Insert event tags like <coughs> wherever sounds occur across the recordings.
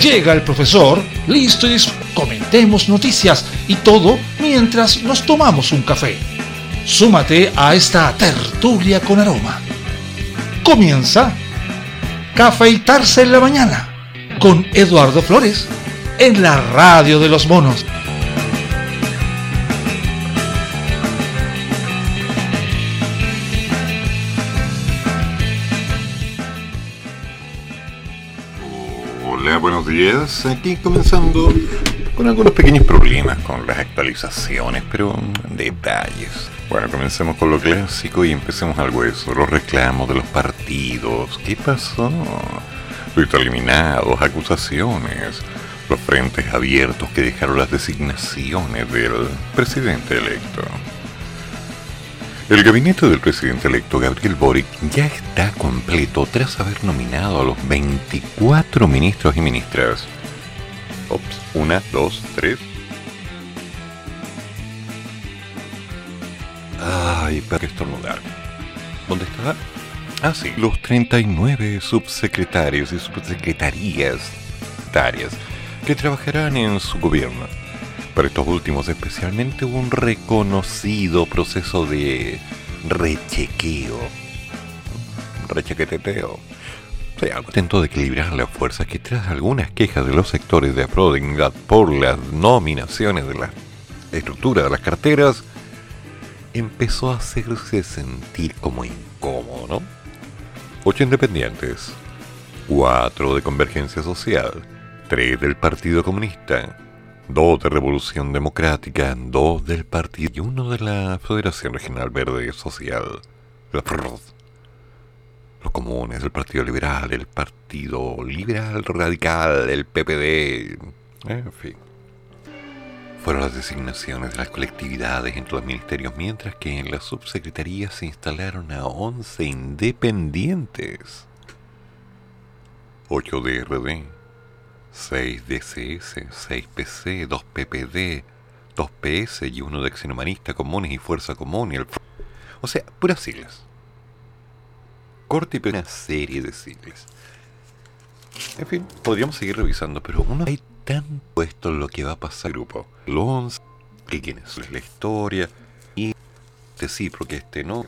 Llega el profesor, listo y comentemos noticias y todo mientras nos tomamos un café. Súmate a esta tertulia con aroma. Comienza Cafeitarse en la mañana con Eduardo Flores en la radio de los monos. Días. Aquí comenzando con algunos pequeños problemas con las actualizaciones, pero detalles. Bueno, comencemos con lo clásico y empecemos al hueso. Los reclamos de los partidos. ¿Qué pasó? Fuiste eliminados, acusaciones, los frentes abiertos que dejaron las designaciones del presidente electo. El gabinete del presidente electo Gabriel Boric ya está completo tras haber nominado a los 24 ministros y ministras. Ops, una, dos, tres. Ay, para estornudar. ¿Dónde está? Ah, sí. Los 39 subsecretarios y subsecretarías que trabajarán en su gobierno. Para estos últimos especialmente hubo un reconocido proceso de rechequeo. Rechequeteteo. O sea, de equilibrar las fuerzas que tras algunas quejas de los sectores de Afrodingat por las nominaciones de la estructura de las carteras, empezó a hacerse sentir como incómodo, ¿no? Ocho independientes, cuatro de Convergencia Social, tres del Partido Comunista, dos de Revolución Democrática, dos del Partido y uno de la Federación Regional Verde Social, la los comunes, el Partido Liberal, el Partido Liberal Radical, el PPD, en fin. Fueron las designaciones de las colectividades entre los ministerios, mientras que en la subsecretaría se instalaron a 11 independientes. 8 DRD, 6 DCS, 6 PC, 2 PPD, 2 PS y uno de Xenomanista Comunes y Fuerza Común y el... O sea, puras siglas. Corte y una serie de siglas. En fin, podríamos seguir revisando, pero uno hay tan puesto lo que va a pasar grupo. Los que quién es la historia y este sí, porque este no.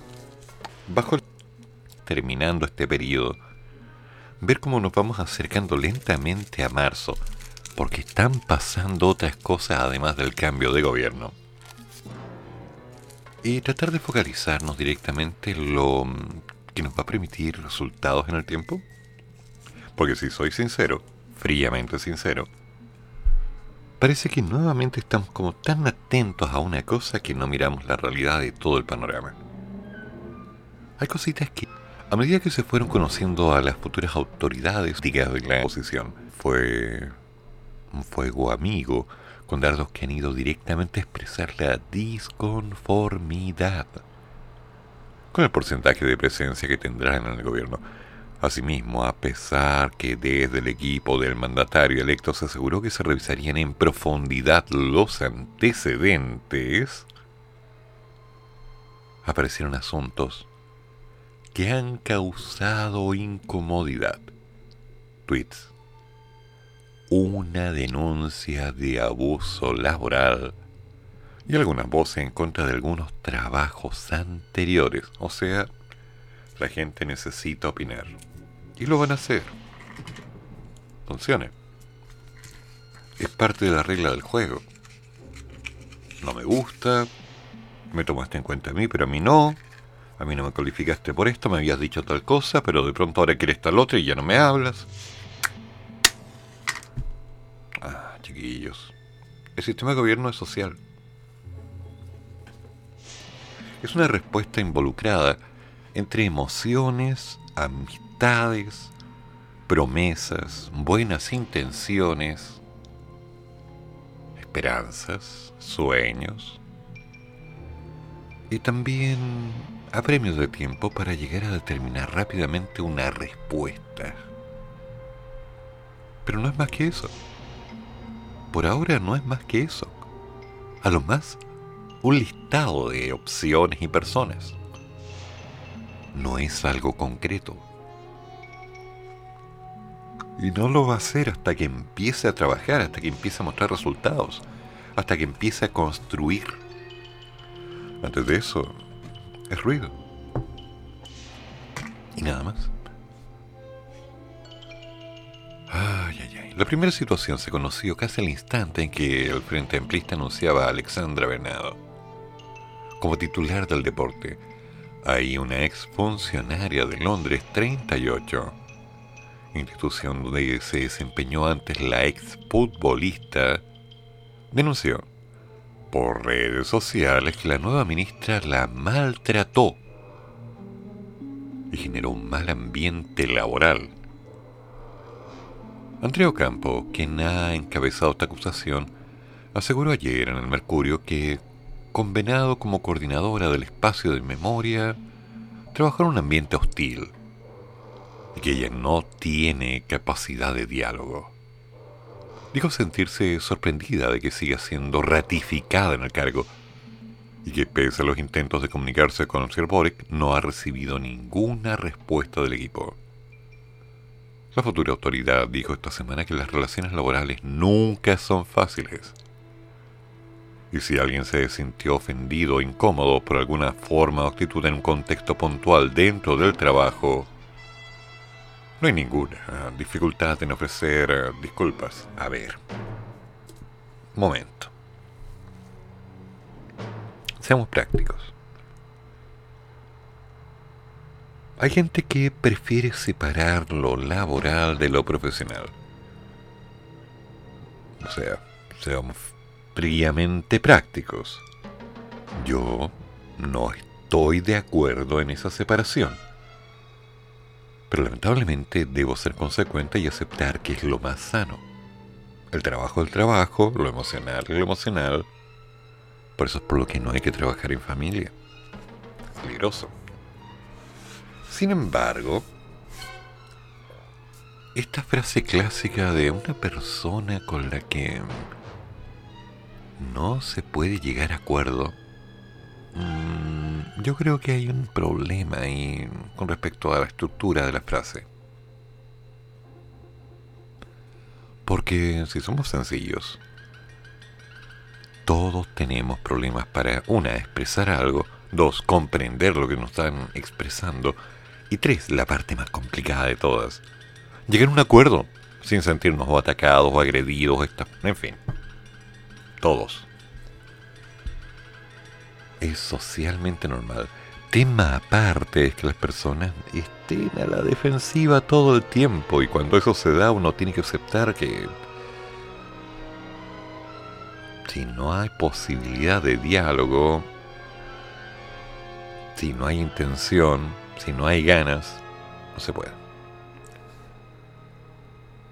Bajo el, terminando este periodo, ver cómo nos vamos acercando lentamente a marzo, porque están pasando otras cosas además del cambio de gobierno. Y tratar de focalizarnos directamente en lo que nos va a permitir resultados en el tiempo. Porque si soy sincero, fríamente sincero, parece que nuevamente estamos como tan atentos a una cosa que no miramos la realidad de todo el panorama. Hay cositas que, a medida que se fueron conociendo a las futuras autoridades de la oposición, fue un fuego amigo con dardos que han ido directamente a expresar la disconformidad con el porcentaje de presencia que tendrán en el gobierno. Asimismo, a pesar que desde el equipo del mandatario electo se aseguró que se revisarían en profundidad los antecedentes, aparecieron asuntos que han causado incomodidad. Tweets. Una denuncia de abuso laboral y algunas voces en contra de algunos trabajos anteriores. O sea, la gente necesita opinar. Y lo van a hacer. Funcione. Es parte de la regla del juego. No me gusta, me tomaste en cuenta a mí, pero a mí no. A mí no me calificaste por esto, me habías dicho tal cosa, pero de pronto ahora quieres tal otra y ya no me hablas. Ah, chiquillos. El sistema de gobierno es social. Es una respuesta involucrada entre emociones, amistad, promesas, buenas intenciones, esperanzas, sueños y también apremios de tiempo para llegar a determinar rápidamente una respuesta. Pero no es más que eso. Por ahora no es más que eso. A lo más, un listado de opciones y personas. no es algo concreto. Y no lo va a hacer hasta que empiece a trabajar, hasta que empiece a mostrar resultados, hasta que empiece a construir. Antes de eso, es ruido. Y nada más. La primera situación se conoció casi al instante en que el Frente Amplista anunciaba a Alexandra Bernado como titular del deporte. Hay una ex funcionaria de Londres 38, institución donde se desempeñó antes la ex futbolista, denunció por redes sociales que la nueva ministra la maltrató y generó un mal ambiente laboral. Andrea Campo, quien ha encabezado esta acusación, aseguró ayer en el Mercurio que, convenado como coordinadora del espacio de memoria, trabajó en un ambiente hostil y que ella no tiene capacidad de diálogo. Dijo sentirse sorprendida de que siga siendo ratificada en el cargo y que pese a los intentos de comunicarse con el Boric no ha recibido ninguna respuesta del equipo. La futura autoridad dijo esta semana que las relaciones laborales nunca son fáciles. Y si alguien se sintió ofendido o incómodo por alguna forma o actitud en un contexto puntual dentro del trabajo, no hay ninguna dificultad en ofrecer eh, disculpas. A ver. Momento. Seamos prácticos. Hay gente que prefiere separar lo laboral de lo profesional. O sea, seamos fríamente prácticos. Yo no estoy de acuerdo en esa separación. Pero lamentablemente debo ser consecuente y aceptar que es lo más sano. El trabajo el trabajo, lo emocional lo emocional. Por eso es por lo que no hay que trabajar en familia. Es peligroso. Sin embargo, esta frase clásica de una persona con la que no se puede llegar a acuerdo, mm, yo creo que hay un problema ahí con respecto a la estructura de la frase. Porque si somos sencillos, todos tenemos problemas para, una, expresar algo, dos, comprender lo que nos están expresando, y tres, la parte más complicada de todas. Llegar a un acuerdo sin sentirnos o atacados o agredidos, en fin. Todos. Es socialmente normal. Tema aparte es que las personas estén a la defensiva todo el tiempo y cuando eso se da uno tiene que aceptar que si no hay posibilidad de diálogo, si no hay intención, si no hay ganas, no se puede.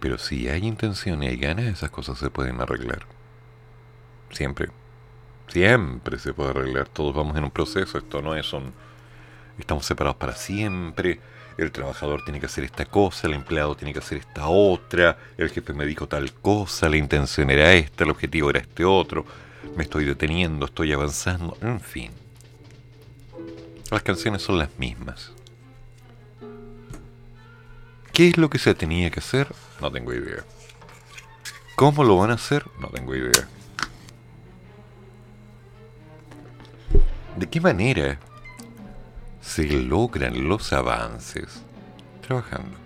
Pero si hay intención y hay ganas, esas cosas se pueden arreglar. Siempre. Siempre se puede arreglar. Todos vamos en un proceso. Esto no es un... Estamos separados para siempre. El trabajador tiene que hacer esta cosa, el empleado tiene que hacer esta otra, el jefe me dijo tal cosa, la intención era esta, el objetivo era este otro, me estoy deteniendo, estoy avanzando, en fin. Las canciones son las mismas. ¿Qué es lo que se tenía que hacer? No tengo idea. ¿Cómo lo van a hacer? No tengo idea. ¿De qué manera se logran los avances trabajando?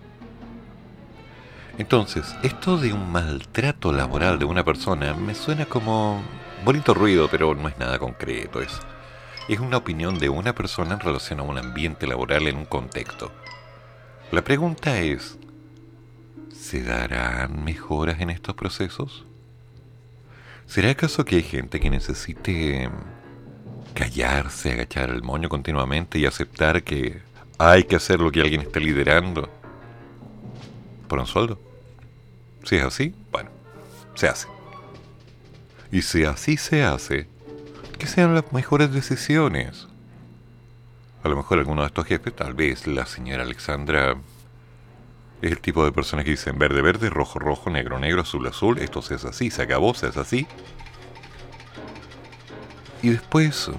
Entonces, esto de un maltrato laboral de una persona me suena como bonito ruido, pero no es nada concreto. Es, es una opinión de una persona en relación a un ambiente laboral en un contexto. La pregunta es, ¿se darán mejoras en estos procesos? ¿Será acaso que hay gente que necesite callarse, agachar el moño continuamente y aceptar que hay que hacer lo que alguien esté liderando por un sueldo? Si es así, bueno, se hace. Y si así se hace, que sean las mejores decisiones. A lo mejor alguno de estos jefes, tal vez la señora Alexandra, es el tipo de persona que dicen verde, verde, rojo, rojo, negro, negro, azul, azul, esto se hace así, se acabó, se hace así. Y después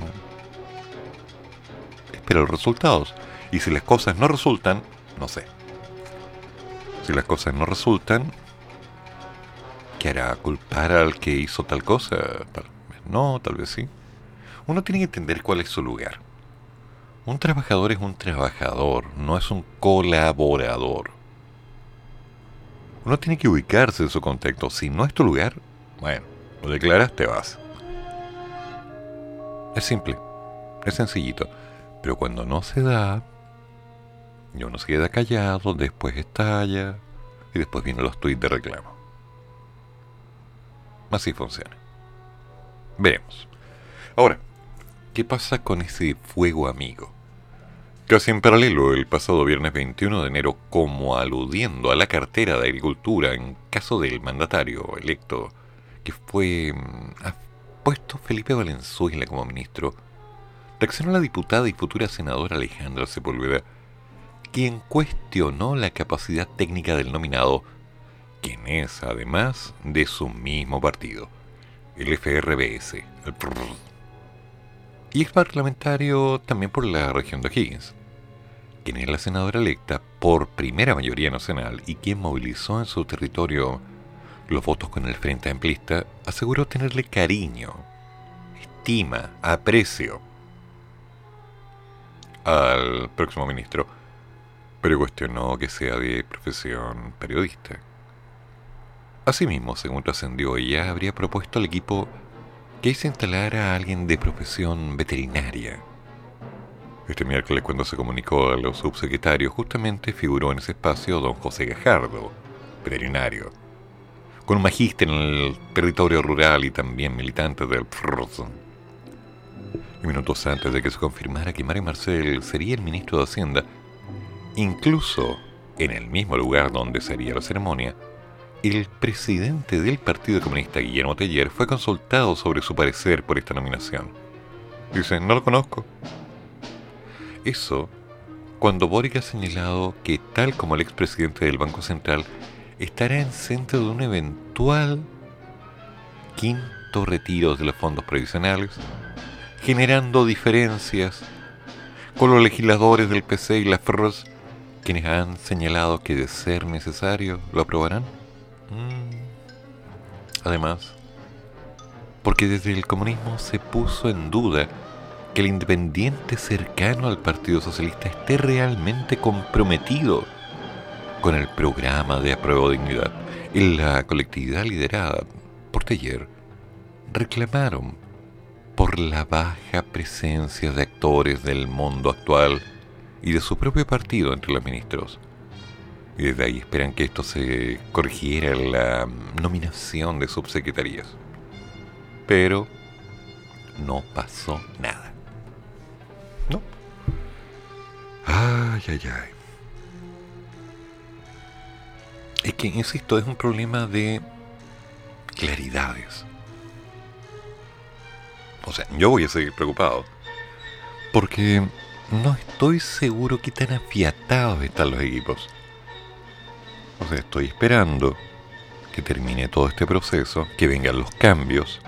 espera los resultados. Y si las cosas no resultan, no sé. Si las cosas no resultan, ¿qué hará? ¿Culpar al que hizo tal cosa? Tal vez no, tal vez sí. Uno tiene que entender cuál es su lugar. Un trabajador es un trabajador, no es un colaborador. Uno tiene que ubicarse en su contexto. Si no es tu lugar, bueno, lo declaras, te vas. Es simple, es sencillito. Pero cuando no se da, y uno se queda callado, después estalla, y después vienen los tweets de reclamo. Así funciona. Veremos. Ahora, ¿qué pasa con ese fuego amigo? Casi en paralelo, el pasado viernes 21 de enero, como aludiendo a la cartera de Agricultura en caso del mandatario electo que fue mm, puesto Felipe Valenzuela como ministro, reaccionó la diputada y futura senadora Alejandra Sepúlveda, quien cuestionó la capacidad técnica del nominado, quien es además de su mismo partido, el FRBS, el y ex parlamentario también por la región de Higgins, quien es la senadora electa por primera mayoría nacional y quien movilizó en su territorio los votos con el Frente Amplista, aseguró tenerle cariño, estima, aprecio al próximo ministro, pero cuestionó que sea de profesión periodista. Asimismo, según trascendió, ella habría propuesto al equipo que se instalara a alguien de profesión veterinaria. Este miércoles cuando se comunicó a los subsecretarios justamente figuró en ese espacio don José Gajardo, veterinario, con un magíster en el territorio rural y también militante del. Y minutos antes de que se confirmara que Mario Marcel sería el ministro de Hacienda, incluso en el mismo lugar donde sería la ceremonia, el presidente del Partido Comunista, Guillermo Teller, fue consultado sobre su parecer por esta nominación. Dice, no lo conozco. Eso, cuando Boric ha señalado que, tal como el expresidente del Banco Central, estará en centro de un eventual quinto retiro de los fondos previsionales, generando diferencias con los legisladores del PC y la FROS, quienes han señalado que de ser necesario lo aprobarán. Mm. Además, porque desde el comunismo se puso en duda que el independiente cercano al Partido Socialista esté realmente comprometido con el programa de apruebo dignidad. Y la colectividad liderada por Teller reclamaron por la baja presencia de actores del mundo actual y de su propio partido entre los ministros y desde ahí esperan que esto se corrigiera en la nominación de subsecretarías. Pero no pasó nada. ¿No? Ay, ay, ay. Es que, insisto, es un problema de claridades. O sea, yo voy a seguir preocupado. Porque no estoy seguro qué tan afiatados están los equipos. O sea, estoy esperando que termine todo este proceso, que vengan los cambios,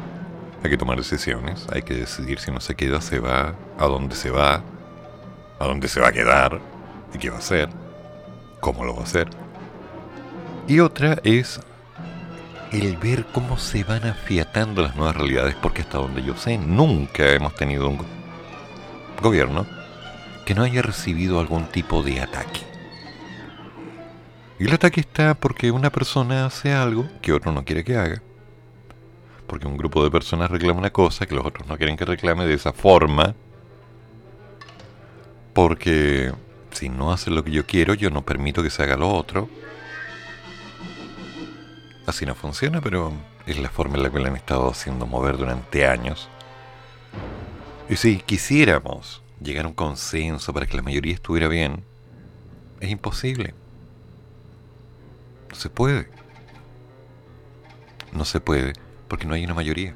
hay que tomar decisiones, hay que decidir si no se queda, se va, a dónde se va, a dónde se va a quedar, y qué va a hacer, cómo lo va a hacer. Y otra es el ver cómo se van afiatando las nuevas realidades, porque hasta donde yo sé, nunca hemos tenido un gobierno que no haya recibido algún tipo de ataque. Y el ataque está porque una persona hace algo que otro no quiere que haga. Porque un grupo de personas reclama una cosa que los otros no quieren que reclame de esa forma. Porque si no hace lo que yo quiero, yo no permito que se haga lo otro. Así no funciona, pero es la forma en la que lo han estado haciendo mover durante años. Y si quisiéramos llegar a un consenso para que la mayoría estuviera bien, es imposible. No se puede. No se puede porque no hay una mayoría.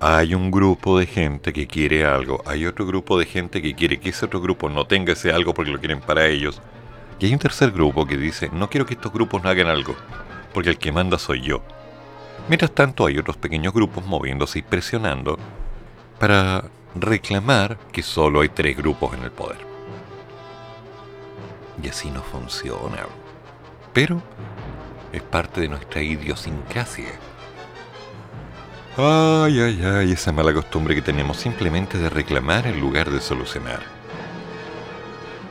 Hay un grupo de gente que quiere algo, hay otro grupo de gente que quiere que ese otro grupo no tenga ese algo porque lo quieren para ellos. Y hay un tercer grupo que dice, no quiero que estos grupos no hagan algo, porque el que manda soy yo. Mientras tanto hay otros pequeños grupos moviéndose y presionando para reclamar que solo hay tres grupos en el poder. Y así no funciona. Pero es parte de nuestra idiosincrasia. Ay, ay, ay, esa mala costumbre que tenemos simplemente de reclamar en lugar de solucionar.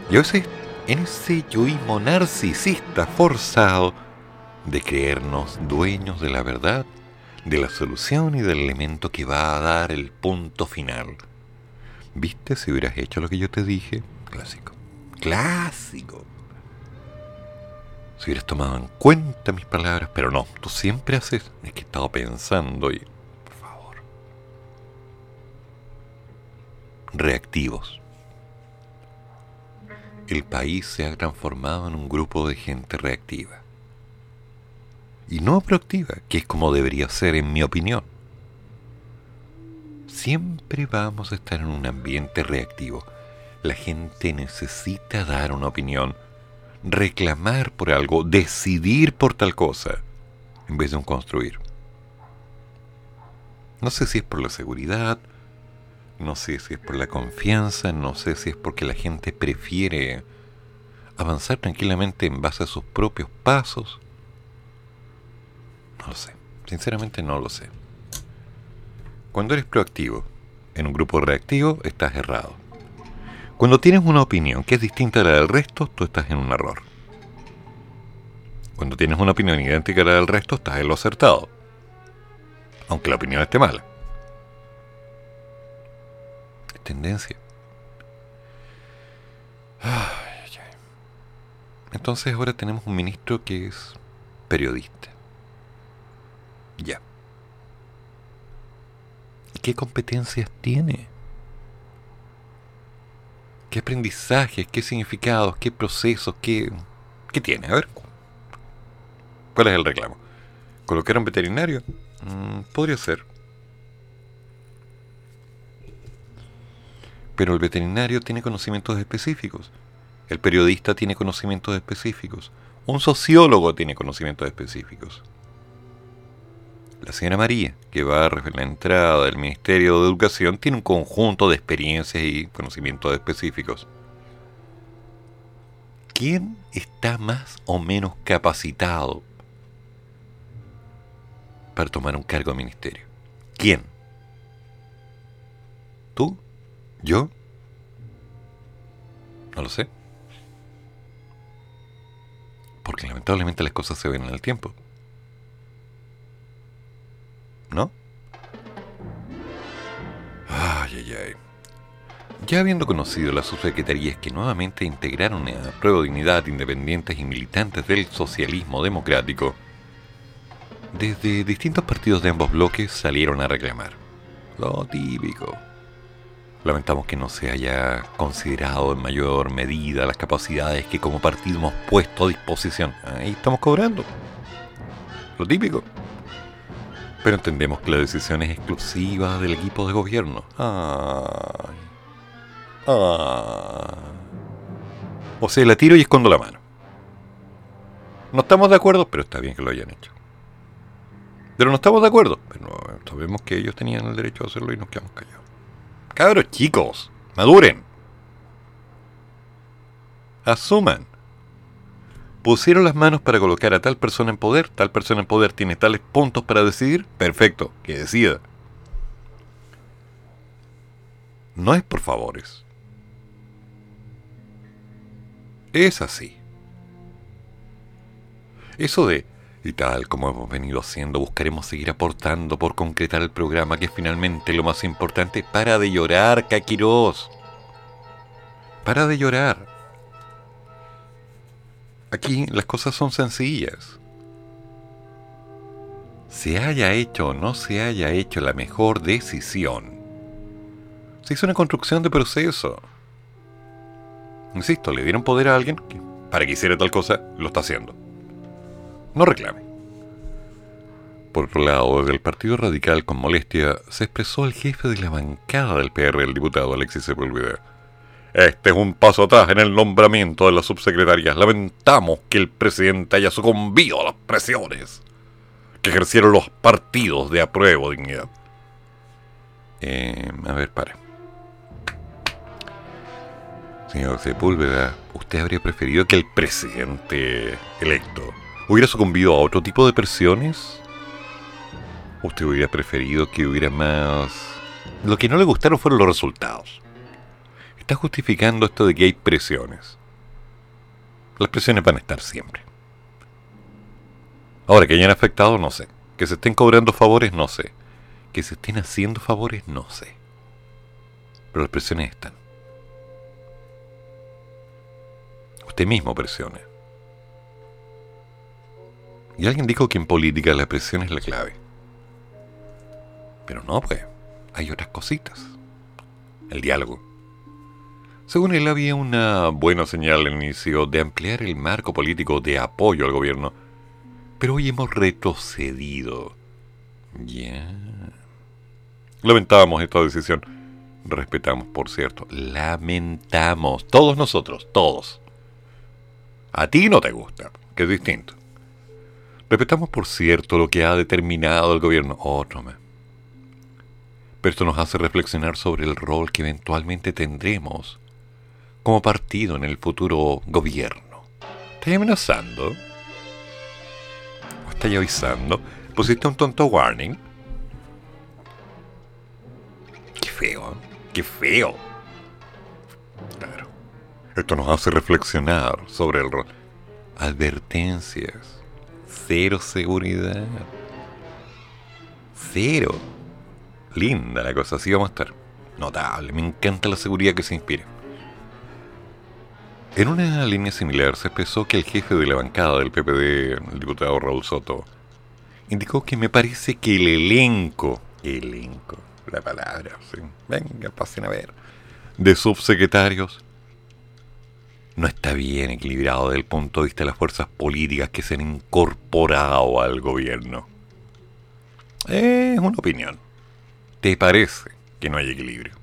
Y a veces, en ese yoísmo narcisista forzado de creernos dueños de la verdad, de la solución y del elemento que va a dar el punto final. ¿Viste si hubieras hecho lo que yo te dije? Clásico. Clásico. Si hubieras tomado en cuenta mis palabras, pero no, tú siempre haces. Es que he estado pensando y. Por favor. Reactivos. El país se ha transformado en un grupo de gente reactiva. Y no proactiva, que es como debería ser en mi opinión. Siempre vamos a estar en un ambiente reactivo. La gente necesita dar una opinión reclamar por algo, decidir por tal cosa, en vez de un construir. No sé si es por la seguridad, no sé si es por la confianza, no sé si es porque la gente prefiere avanzar tranquilamente en base a sus propios pasos. No lo sé, sinceramente no lo sé. Cuando eres proactivo en un grupo reactivo, estás errado. Cuando tienes una opinión que es distinta a la del resto, tú estás en un error. Cuando tienes una opinión idéntica a la del resto, estás en lo acertado. Aunque la opinión esté mala. Es tendencia. Entonces ahora tenemos un ministro que es periodista. Ya. ¿Y qué competencias tiene? ¿Qué aprendizajes, qué significados, qué procesos, qué, qué tiene? A ver, ¿cuál es el reclamo? ¿Colocar un veterinario? Mm, podría ser. Pero el veterinario tiene conocimientos específicos. El periodista tiene conocimientos específicos. Un sociólogo tiene conocimientos específicos la señora María, que va a la entrada del Ministerio de Educación, tiene un conjunto de experiencias y conocimientos específicos. ¿Quién está más o menos capacitado para tomar un cargo de ministerio? ¿Quién? ¿Tú? ¿Yo? No lo sé. Porque lamentablemente las cosas se ven en el tiempo. ¿No? Ay, ay, ay. Ya habiendo conocido las subsecretarías que nuevamente integraron a Prueba Dignidad independientes y militantes del socialismo democrático, desde distintos partidos de ambos bloques salieron a reclamar. Lo típico. Lamentamos que no se haya considerado en mayor medida las capacidades que como partido hemos puesto a disposición. Ahí estamos cobrando. Lo típico. Pero entendemos que la decisión es exclusiva del equipo de gobierno. Ay. Ay. O sea, la tiro y escondo la mano. No estamos de acuerdo, pero está bien que lo hayan hecho. Pero no estamos de acuerdo. Pero sabemos que ellos tenían el derecho a hacerlo y nos quedamos callados. Cabros chicos, maduren. Asuman pusieron las manos para colocar a tal persona en poder, tal persona en poder tiene tales puntos para decidir, perfecto, que decida. No es por favores. Es así. Eso de, y tal como hemos venido haciendo, buscaremos seguir aportando por concretar el programa que es finalmente lo más importante. Para de llorar, Kakiros. Para de llorar. Aquí las cosas son sencillas. Se haya hecho o no se haya hecho la mejor decisión, se hizo una construcción de proceso. Insisto, le dieron poder a alguien que para que hiciera tal cosa, lo está haciendo. No reclame. Por otro lado, desde el Partido Radical con molestia se expresó el jefe de la bancada del PR, el diputado Alexis Sepúlveda este es un paso atrás en el nombramiento de las subsecretarias. Lamentamos que el presidente haya sucumbido a las presiones que ejercieron los partidos de apruebo dignidad. Eh, a ver, pare. Señor Sepúlveda, ¿usted habría preferido que el presidente electo hubiera sucumbido a otro tipo de presiones? ¿Usted hubiera preferido que hubiera más... Lo que no le gustaron fueron los resultados. Está justificando esto de que hay presiones. Las presiones van a estar siempre. Ahora, que hayan afectado, no sé. Que se estén cobrando favores, no sé. Que se estén haciendo favores, no sé. Pero las presiones están. Usted mismo presione. Y alguien dijo que en política la presión es la clave. Pero no, pues. Hay otras cositas. El diálogo. Según él había una buena señal al inicio de ampliar el marco político de apoyo al gobierno. Pero hoy hemos retrocedido. Ya. Lamentamos esta decisión. Respetamos, por cierto. Lamentamos. Todos nosotros, todos. A ti no te gusta, que es distinto. Respetamos, por cierto, lo que ha determinado el gobierno. Otro más. Pero esto nos hace reflexionar sobre el rol que eventualmente tendremos como partido en el futuro gobierno. ¿Estás amenazando? ¿O estás avisando? ¿Pusiste un tonto warning? Qué feo, ¿eh? qué feo. Claro. Esto nos hace reflexionar sobre el rol. Advertencias. Cero seguridad. Cero. Linda la cosa, así vamos a estar. Notable, me encanta la seguridad que se inspira. En una línea similar se expresó que el jefe de la bancada del PPD, el diputado Raúl Soto, indicó que me parece que el elenco, elenco, la palabra, venga, pasen a ver, de subsecretarios no está bien equilibrado desde el punto de vista de las fuerzas políticas que se han incorporado al gobierno. Es una opinión. ¿Te parece que no hay equilibrio?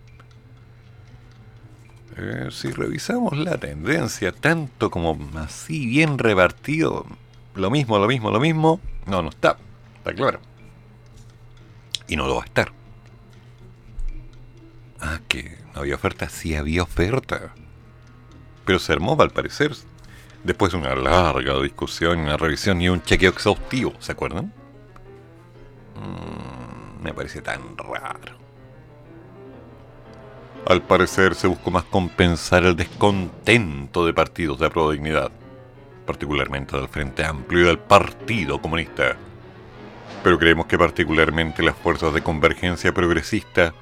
Eh, si revisamos la tendencia, tanto como así bien repartido, lo mismo, lo mismo, lo mismo, no, no está, está claro. Y no lo va a estar. Ah, que no había oferta, sí había oferta. Pero se armó, al parecer, después de una larga discusión, una revisión y un chequeo exhaustivo, ¿se acuerdan? Mm, me parece tan raro. Al parecer se buscó más compensar el descontento de partidos de de dignidad, particularmente del Frente Amplio y del Partido Comunista. Pero creemos que particularmente las fuerzas de convergencia progresista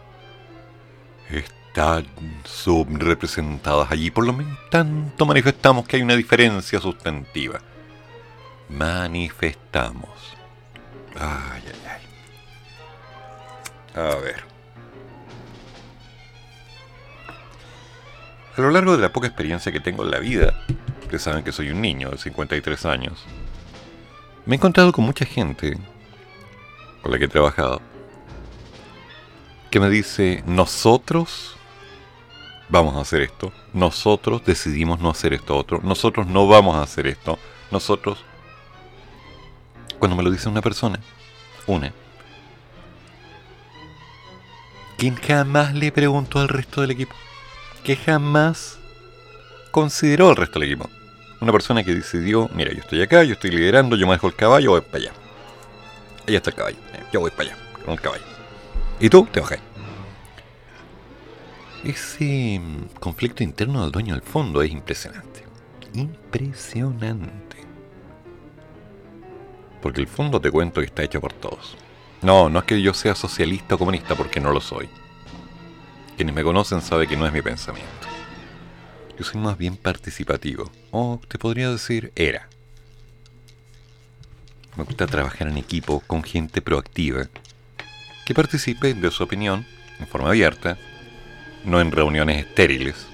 están subrepresentadas allí. Por lo menos tanto manifestamos que hay una diferencia sustantiva. Manifestamos. Ay, ay, ay. A ver. A lo largo de la poca experiencia que tengo en la vida, ustedes saben que soy un niño de 53 años, me he encontrado con mucha gente con la que he trabajado que me dice, nosotros vamos a hacer esto, nosotros decidimos no hacer esto otro, nosotros no vamos a hacer esto, nosotros... Cuando me lo dice una persona, una, quien jamás le preguntó al resto del equipo que jamás consideró el resto del equipo. Una persona que decidió, mira, yo estoy acá, yo estoy liderando, yo manejo el caballo, voy para allá. Ahí está el caballo, yo voy para allá, con el caballo. Y tú te bajas. Ese conflicto interno del dueño del fondo es impresionante. Impresionante. Porque el fondo te cuento que está hecho por todos. No, no es que yo sea socialista o comunista porque no lo soy. Quienes me conocen saben que no es mi pensamiento. Yo soy más bien participativo, o te podría decir era. Me gusta trabajar en equipo con gente proactiva, que participe de su opinión en forma abierta, no en reuniones estériles,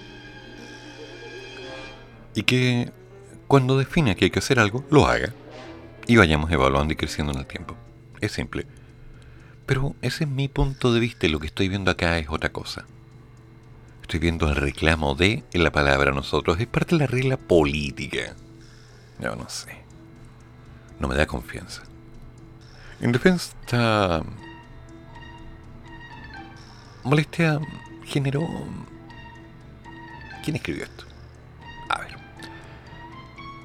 y que cuando defina que hay que hacer algo, lo haga, y vayamos evaluando y creciendo en el tiempo. Es simple. Pero ese es mi punto de vista y lo que estoy viendo acá es otra cosa. Estoy viendo el reclamo de en la palabra nosotros. Es parte de la regla política. Yo no sé. No me da confianza. En defensa molestia generó... ¿Quién escribió esto?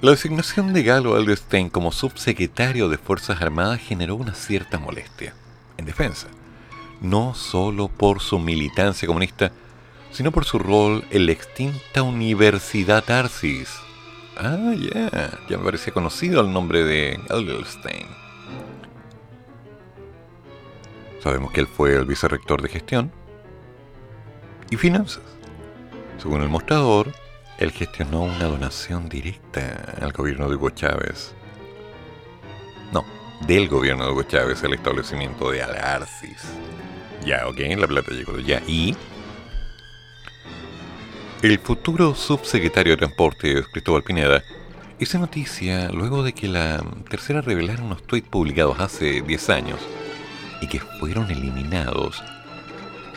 La designación de Galo Alderstein como subsecretario de Fuerzas Armadas generó una cierta molestia en defensa, no solo por su militancia comunista, sino por su rol en la extinta Universidad Tarsis. Ah, ya, ya me parecía conocido el nombre de Alderstein. Sabemos que él fue el vicerrector de gestión y finanzas. Según el mostrador, él gestionó una donación directa al gobierno de Hugo Chávez. No, del gobierno de Hugo Chávez al establecimiento de Alarcis. Ya, ok, la plata llegó ya. ¿Y? El futuro subsecretario de Transporte, Cristóbal Pineda, hizo noticia luego de que la tercera revelara unos tweets publicados hace 10 años y que fueron eliminados,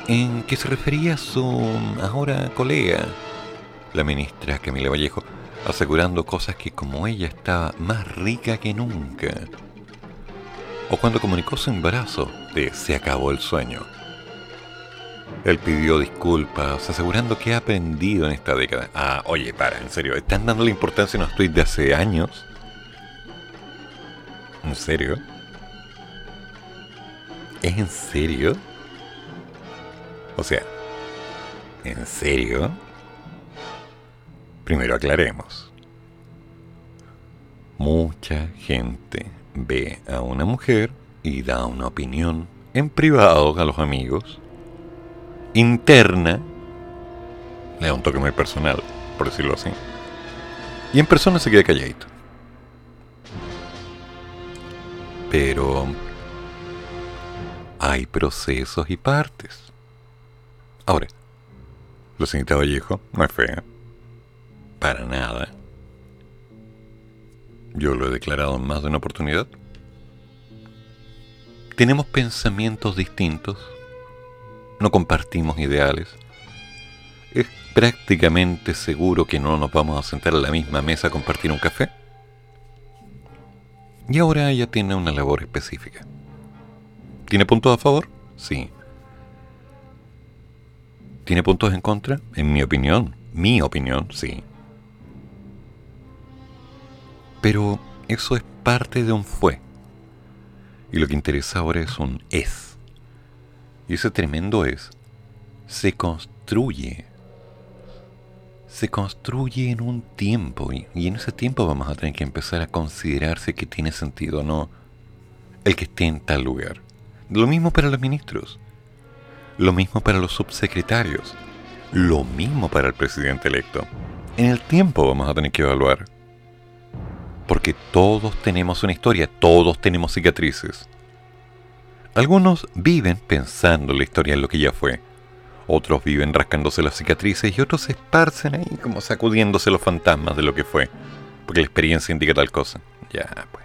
en que se refería a su ahora colega, la ministra Camila Vallejo, asegurando cosas que como ella estaba más rica que nunca. O cuando comunicó su embarazo de se acabó el sueño. Él pidió disculpas, asegurando que ha aprendido en esta década. Ah, oye, para, en serio, ¿están dándole importancia a unos tweets de hace años? ¿En serio? ¿Es en serio? O sea, ¿en serio? Primero aclaremos. Mucha gente ve a una mujer y da una opinión en privado a los amigos, interna, le da un toque muy personal, por decirlo así, y en persona se queda calladito. Pero hay procesos y partes. Ahora, la señorita Vallejo no es fea. Para nada. Yo lo he declarado en más de una oportunidad. Tenemos pensamientos distintos. No compartimos ideales. Es prácticamente seguro que no nos vamos a sentar a la misma mesa a compartir un café. Y ahora ella tiene una labor específica. ¿Tiene puntos a favor? Sí. ¿Tiene puntos en contra? En mi opinión. Mi opinión, sí. Pero eso es parte de un fue. Y lo que interesa ahora es un es. Y ese tremendo es se construye. Se construye en un tiempo y, y, en ese tiempo vamos a tener que empezar a considerarse que tiene sentido o no el que esté en tal lugar. Lo mismo para los ministros. Lo mismo para los subsecretarios. Lo mismo para el presidente electo. En el tiempo vamos a tener que evaluar. Porque todos tenemos una historia, todos tenemos cicatrices. Algunos viven pensando en la historia en lo que ya fue. Otros viven rascándose las cicatrices y otros se esparcen ahí como sacudiéndose los fantasmas de lo que fue. Porque la experiencia indica tal cosa. Ya, pues.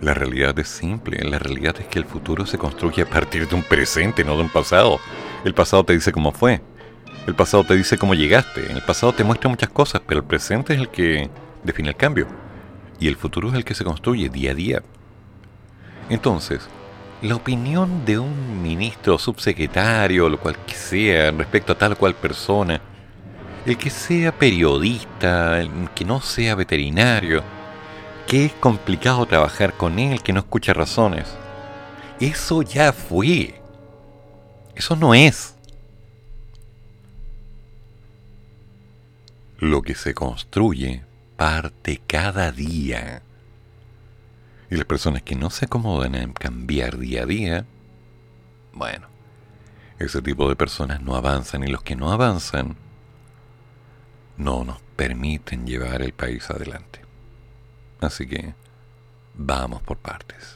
La realidad es simple, la realidad es que el futuro se construye a partir de un presente, no de un pasado. El pasado te dice cómo fue, el pasado te dice cómo llegaste, el pasado te muestra muchas cosas, pero el presente es el que define el cambio. Y el futuro es el que se construye día a día. Entonces, la opinión de un ministro, subsecretario, lo cual que sea, respecto a tal cual persona, el que sea periodista, el que no sea veterinario, que es complicado trabajar con él, que no escucha razones. Eso ya fue. Eso no es. Lo que se construye parte cada día. Y las personas que no se acomodan en cambiar día a día, bueno, ese tipo de personas no avanzan y los que no avanzan no nos permiten llevar el país adelante. Así que vamos por partes.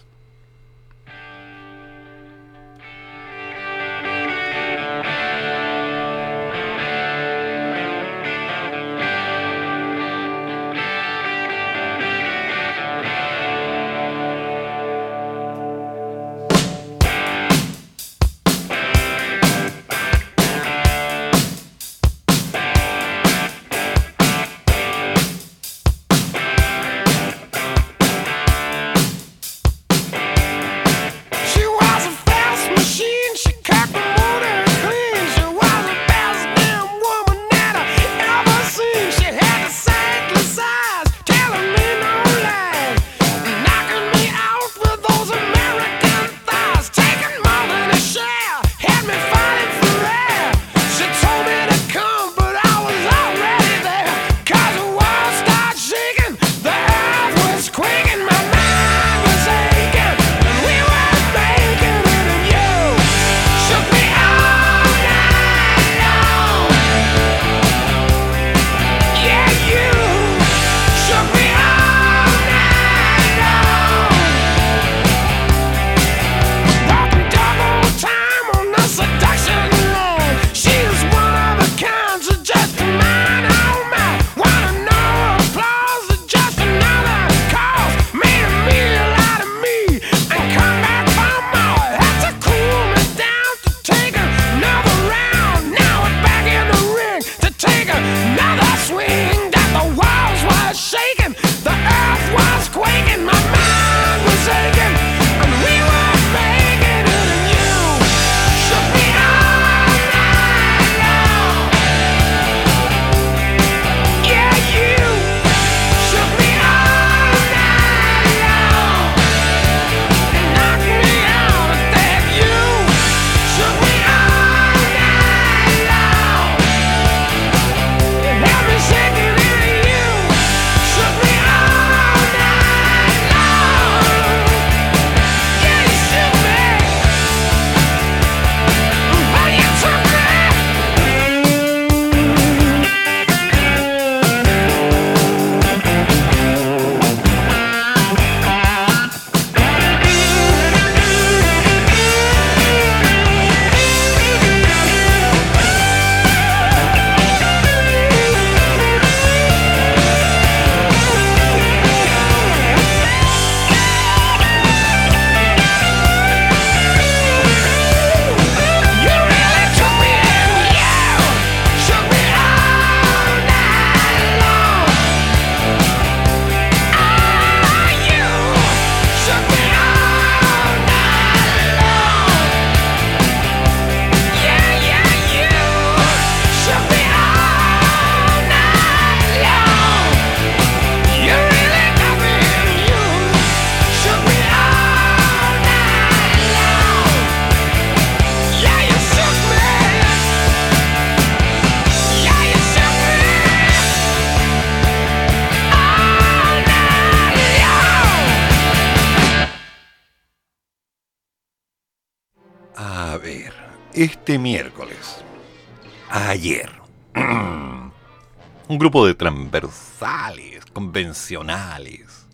Un grupo de transversales, convencionales,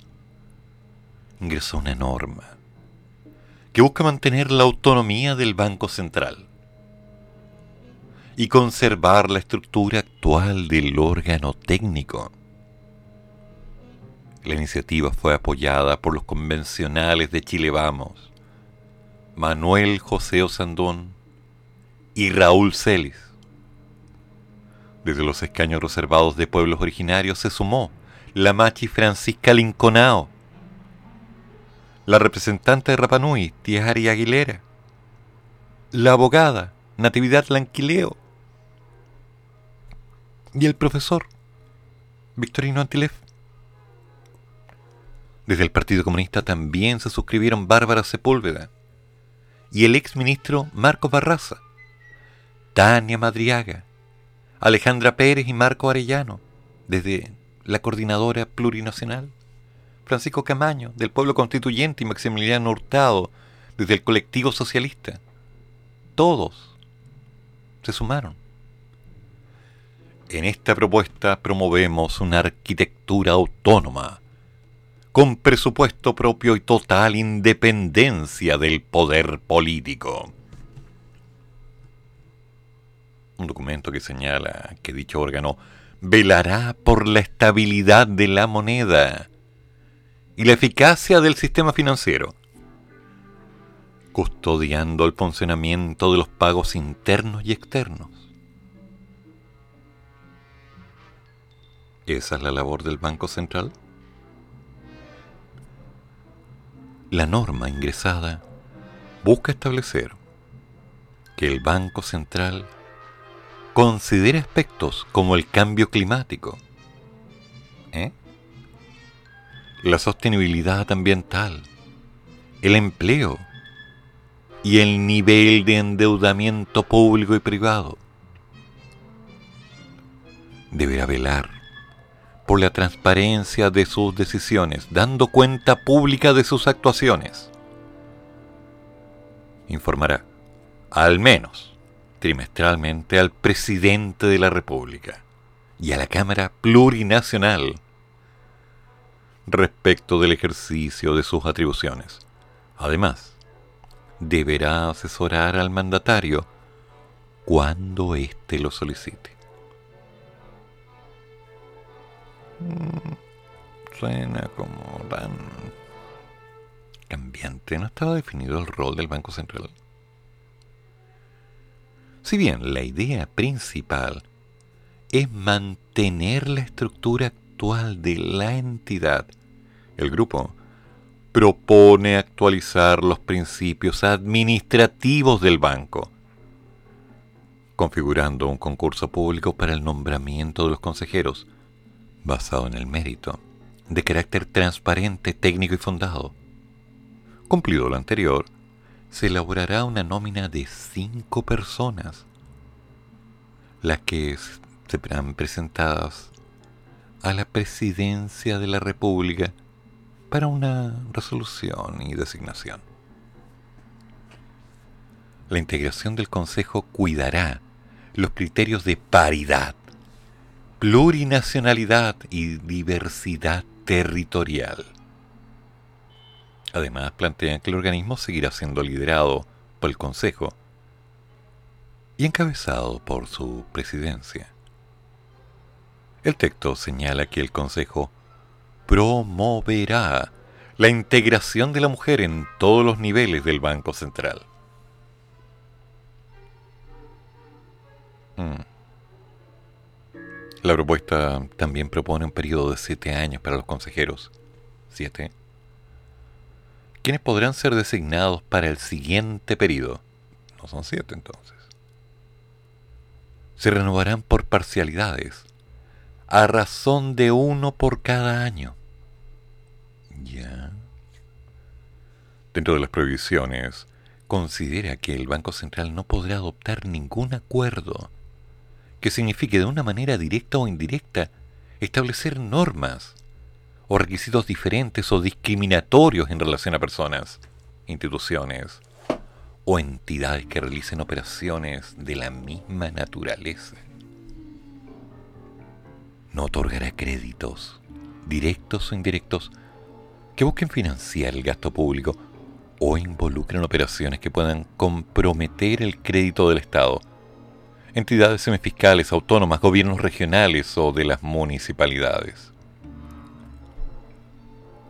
ingresó una norma que busca mantener la autonomía del Banco Central y conservar la estructura actual del órgano técnico. La iniciativa fue apoyada por los convencionales de Chile Vamos, Manuel José Osandón y Raúl Celis. Desde los escaños reservados de pueblos originarios se sumó la machi Francisca Linconao, la representante de Rapanui, Tiari Aguilera, la abogada Natividad Lanquileo, y el profesor Victorino Antilef. Desde el Partido Comunista también se suscribieron Bárbara Sepúlveda y el ex ministro Marco Barraza, Tania Madriaga, Alejandra Pérez y Marco Arellano, desde la Coordinadora Plurinacional, Francisco Camaño, del Pueblo Constituyente y Maximiliano Hurtado, desde el Colectivo Socialista. Todos se sumaron. En esta propuesta promovemos una arquitectura autónoma, con presupuesto propio y total independencia del poder político. Un documento que señala que dicho órgano velará por la estabilidad de la moneda y la eficacia del sistema financiero, custodiando el funcionamiento de los pagos internos y externos ¿Esa es la labor del Banco Central? La norma ingresada busca establecer que el Banco Central considere aspectos como el cambio climático, ¿eh? la sostenibilidad ambiental, el empleo y el nivel de endeudamiento público y privado. Deberá velar por la transparencia de sus decisiones, dando cuenta pública de sus actuaciones. Informará, al menos trimestralmente, al presidente de la República y a la Cámara Plurinacional respecto del ejercicio de sus atribuciones. Además, deberá asesorar al mandatario cuando éste lo solicite. Mm, suena como tan cambiante. ¿No estaba definido el rol del Banco Central? Si bien la idea principal es mantener la estructura actual de la entidad, el grupo propone actualizar los principios administrativos del banco, configurando un concurso público para el nombramiento de los consejeros, basado en el mérito, de carácter transparente, técnico y fundado. Cumplido lo anterior, se elaborará una nómina de cinco personas, las que serán presentadas a la presidencia de la República para una resolución y designación. La integración del Consejo cuidará los criterios de paridad, plurinacionalidad y diversidad territorial. Además, plantean que el organismo seguirá siendo liderado por el Consejo y encabezado por su presidencia. El texto señala que el Consejo promoverá la integración de la mujer en todos los niveles del Banco Central. Hmm. La propuesta también propone un periodo de siete años para los consejeros. Siete. Quienes podrán ser designados para el siguiente periodo. No son siete entonces. Se renovarán por parcialidades, a razón de uno por cada año. Ya. Dentro de las prohibiciones, considera que el Banco Central no podrá adoptar ningún acuerdo que signifique de una manera directa o indirecta establecer normas o requisitos diferentes o discriminatorios en relación a personas, instituciones o entidades que realicen operaciones de la misma naturaleza. No otorgará créditos, directos o indirectos, que busquen financiar el gasto público o involucren operaciones que puedan comprometer el crédito del Estado, entidades semifiscales, autónomas, gobiernos regionales o de las municipalidades.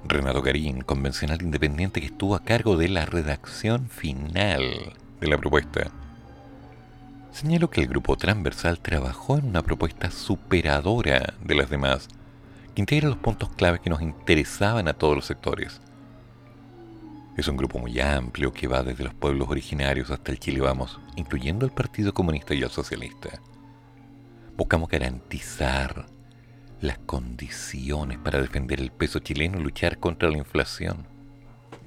Renato Garín, convencional independiente que estuvo a cargo de la redacción final de la propuesta, señaló que el grupo transversal trabajó en una propuesta superadora de las demás, que integra los puntos claves que nos interesaban a todos los sectores. Es un grupo muy amplio que va desde los pueblos originarios hasta el Chile Vamos, incluyendo el Partido Comunista y el Socialista. Buscamos garantizar las condiciones para defender el peso chileno y luchar contra la inflación.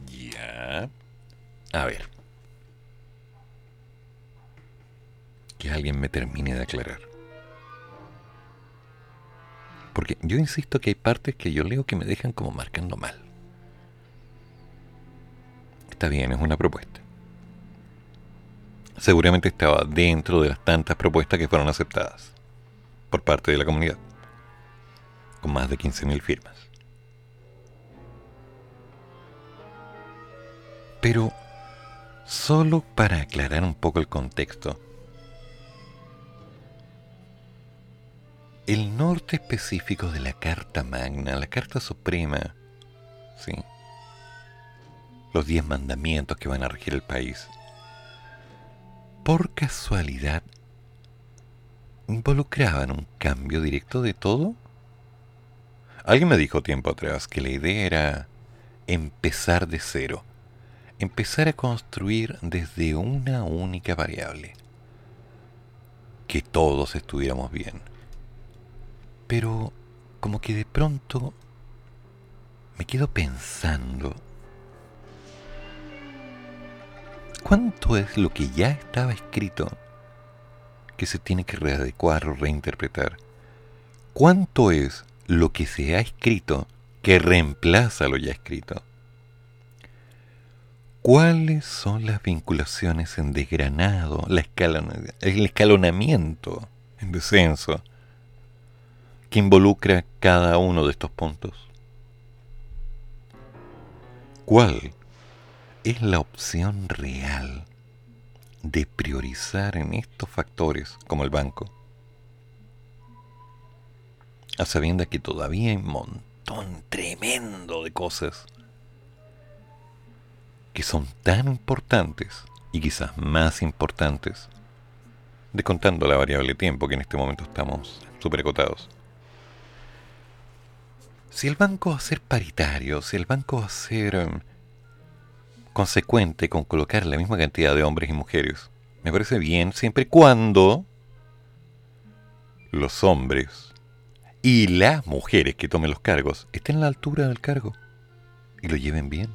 Ya. A ver. Que alguien me termine de aclarar. Porque yo insisto que hay partes que yo leo que me dejan como marcando mal. Está bien, es una propuesta. Seguramente estaba dentro de las tantas propuestas que fueron aceptadas por parte de la comunidad con más de 15.000 firmas. Pero, solo para aclarar un poco el contexto, el norte específico de la Carta Magna, la Carta Suprema, ¿sí? los diez mandamientos que van a regir el país, por casualidad, involucraban un cambio directo de todo Alguien me dijo tiempo atrás que la idea era empezar de cero, empezar a construir desde una única variable, que todos estuviéramos bien. Pero como que de pronto me quedo pensando, ¿cuánto es lo que ya estaba escrito que se tiene que readecuar o reinterpretar? ¿Cuánto es lo que se ha escrito que reemplaza lo ya escrito. ¿Cuáles son las vinculaciones en desgranado, la el escalonamiento en descenso que involucra cada uno de estos puntos? ¿Cuál es la opción real de priorizar en estos factores como el banco? A sabiendas que todavía hay un montón tremendo de cosas que son tan importantes y quizás más importantes, descontando la variable tiempo que en este momento estamos superacotados. Si el banco va a ser paritario, si el banco va a ser em, consecuente con colocar la misma cantidad de hombres y mujeres, me parece bien siempre y cuando los hombres y las mujeres que tomen los cargos estén a la altura del cargo y lo lleven bien.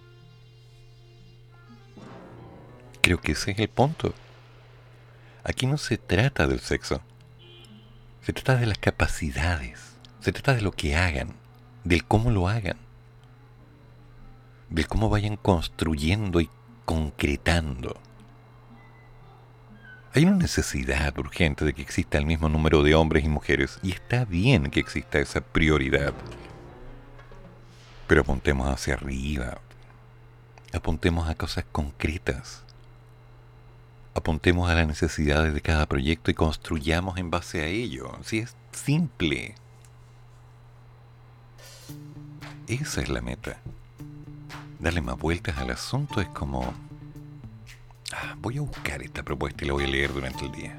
Creo que ese es el punto. Aquí no se trata del sexo. Se trata de las capacidades. Se trata de lo que hagan. Del cómo lo hagan. Del cómo vayan construyendo y concretando. Hay una necesidad urgente de que exista el mismo número de hombres y mujeres, y está bien que exista esa prioridad. Pero apuntemos hacia arriba. Apuntemos a cosas concretas. Apuntemos a las necesidades de cada proyecto y construyamos en base a ello. Si es simple. Esa es la meta. Darle más vueltas al asunto es como Ah, voy a buscar esta propuesta y la voy a leer durante el día.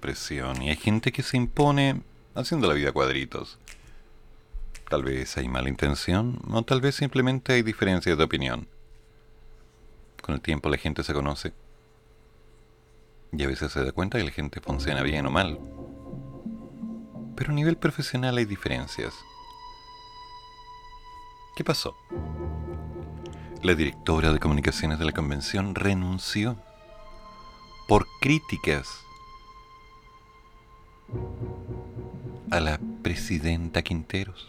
Presión y hay gente que se impone haciendo la vida cuadritos. Tal vez hay mala intención o tal vez simplemente hay diferencias de opinión. Con el tiempo la gente se conoce y a veces se da cuenta que la gente funciona bien o mal. Pero a nivel profesional hay diferencias. ¿Qué pasó? La directora de comunicaciones de la convención renunció por críticas a la presidenta Quinteros.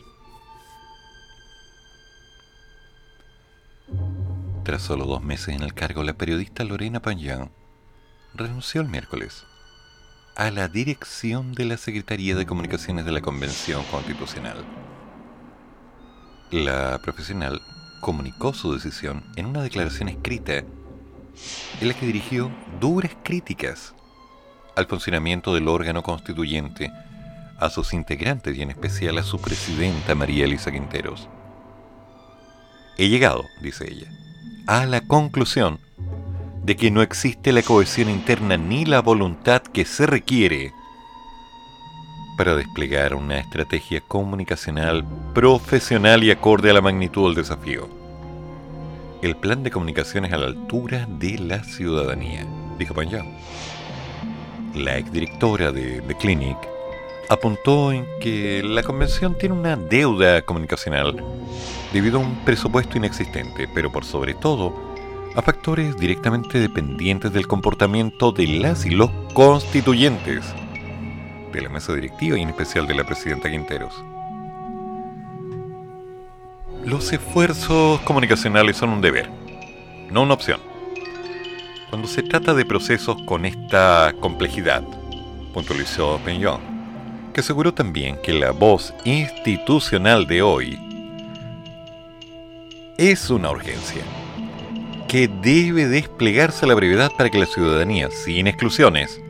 Tras solo dos meses en el cargo, la periodista Lorena Pañán renunció el miércoles a la dirección de la Secretaría de Comunicaciones de la Convención Constitucional. La profesional comunicó su decisión en una declaración escrita en la que dirigió duras críticas al funcionamiento del órgano constituyente, a sus integrantes y en especial a su presidenta María Elisa Quinteros. He llegado, dice ella, a la conclusión de que no existe la cohesión interna ni la voluntad que se requiere para desplegar una estrategia comunicacional profesional y acorde a la magnitud del desafío. El plan de comunicaciones a la altura de la ciudadanía, dijo Panjao la exdirectora de The Clinic, apuntó en que la convención tiene una deuda comunicacional debido a un presupuesto inexistente, pero por sobre todo a factores directamente dependientes del comportamiento de las y los constituyentes, de la mesa directiva y en especial de la presidenta Quinteros. Los esfuerzos comunicacionales son un deber, no una opción. Cuando se trata de procesos con esta complejidad, puntualizó Peñón, que aseguró también que la voz institucional de hoy es una urgencia, que debe desplegarse a la brevedad para que la ciudadanía, sin exclusiones,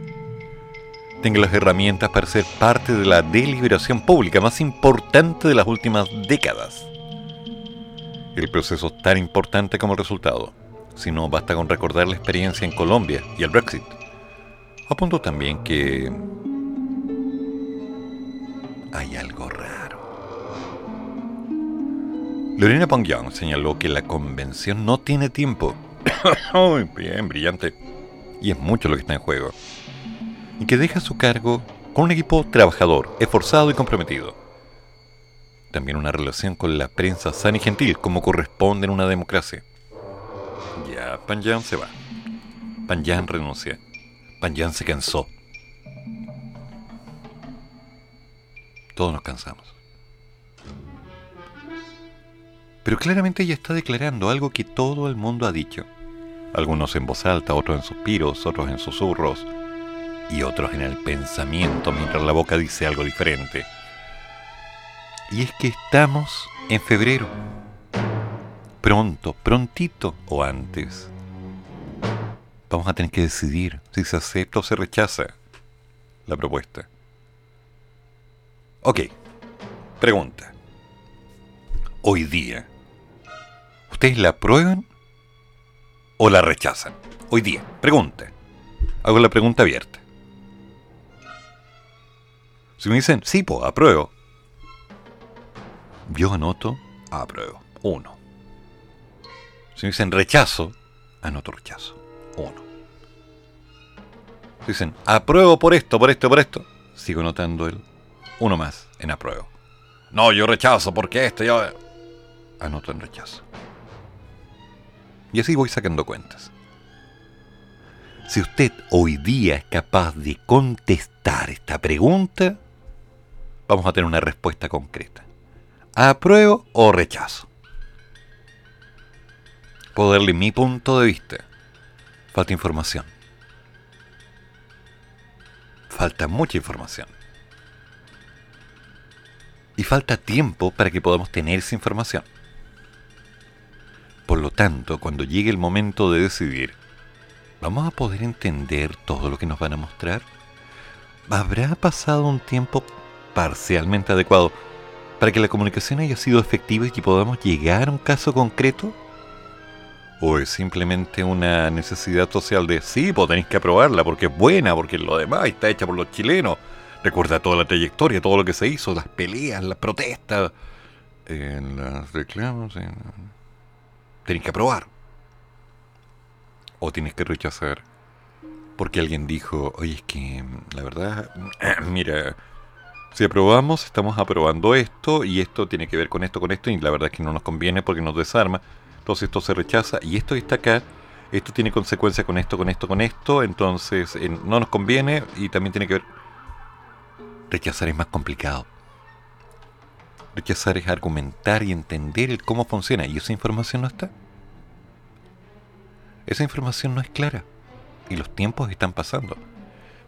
tenga las herramientas para ser parte de la deliberación pública más importante de las últimas décadas. El proceso es tan importante como el resultado. Si no, basta con recordar la experiencia en Colombia y el Brexit. Apunto también que hay algo raro. Lorena Pong señaló que la convención no tiene tiempo. <coughs> Muy bien, brillante. Y es mucho lo que está en juego. Y que deja su cargo con un equipo trabajador, esforzado y comprometido. También una relación con la prensa sana y gentil, como corresponde en una democracia. Ya, Panjan se va. Panjan renuncia. Panjan se cansó. Todos nos cansamos. Pero claramente ella está declarando algo que todo el mundo ha dicho. Algunos en voz alta, otros en suspiros, otros en susurros y otros en el pensamiento mientras la boca dice algo diferente. Y es que estamos en febrero. Pronto, prontito o antes. Vamos a tener que decidir si se acepta o se rechaza la propuesta. Ok, pregunta. Hoy día, ¿ustedes la aprueban o la rechazan? Hoy día, pregunta. Hago la pregunta abierta. Si me dicen, sí, pues, apruebo. Yo anoto, apruebo. Uno. Si dicen rechazo, anoto rechazo. Uno. Si dicen, apruebo por esto, por esto, por esto, sigo anotando el uno más en apruebo. No, yo rechazo porque esto, yo... Anoto en rechazo. Y así voy sacando cuentas. Si usted hoy día es capaz de contestar esta pregunta, vamos a tener una respuesta concreta. ¿Apruebo o rechazo? Puedo darle mi punto de vista. Falta información. Falta mucha información y falta tiempo para que podamos tener esa información. Por lo tanto, cuando llegue el momento de decidir, ¿vamos a poder entender todo lo que nos van a mostrar? ¿Habrá pasado un tiempo parcialmente adecuado para que la comunicación haya sido efectiva y que podamos llegar a un caso concreto? ¿O es simplemente una necesidad social de sí, pues tenéis que aprobarla porque es buena, porque lo demás está hecha por los chilenos? Recuerda toda la trayectoria, todo lo que se hizo, las peleas, las protestas, en las reclamos. En... Tienes que aprobar. O tienes que rechazar. Porque alguien dijo, oye, es que la verdad, <clears throat> mira, si aprobamos, estamos aprobando esto y esto tiene que ver con esto, con esto, y la verdad es que no nos conviene porque nos desarma. Entonces esto se rechaza y esto está acá. Esto tiene consecuencias con esto, con esto, con esto. Entonces no nos conviene y también tiene que ver Rechazar es más complicado. Rechazar es argumentar y entender cómo funciona. Y esa información no está. Esa información no es clara. Y los tiempos están pasando.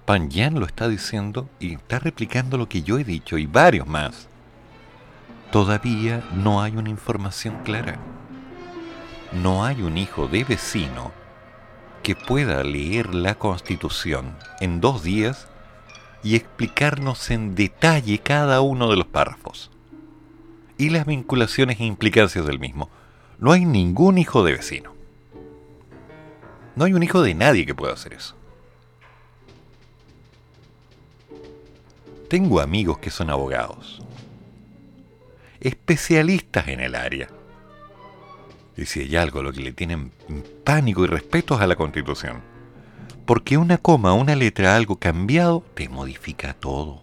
Pan Yan lo está diciendo y está replicando lo que yo he dicho y varios más. Todavía no hay una información clara. No hay un hijo de vecino que pueda leer la constitución en dos días y explicarnos en detalle cada uno de los párrafos y las vinculaciones e implicancias del mismo. No hay ningún hijo de vecino. No hay un hijo de nadie que pueda hacer eso. Tengo amigos que son abogados, especialistas en el área. Y si hay algo lo que le tienen pánico y respeto a la constitución porque una coma, una letra, algo cambiado, te modifica todo.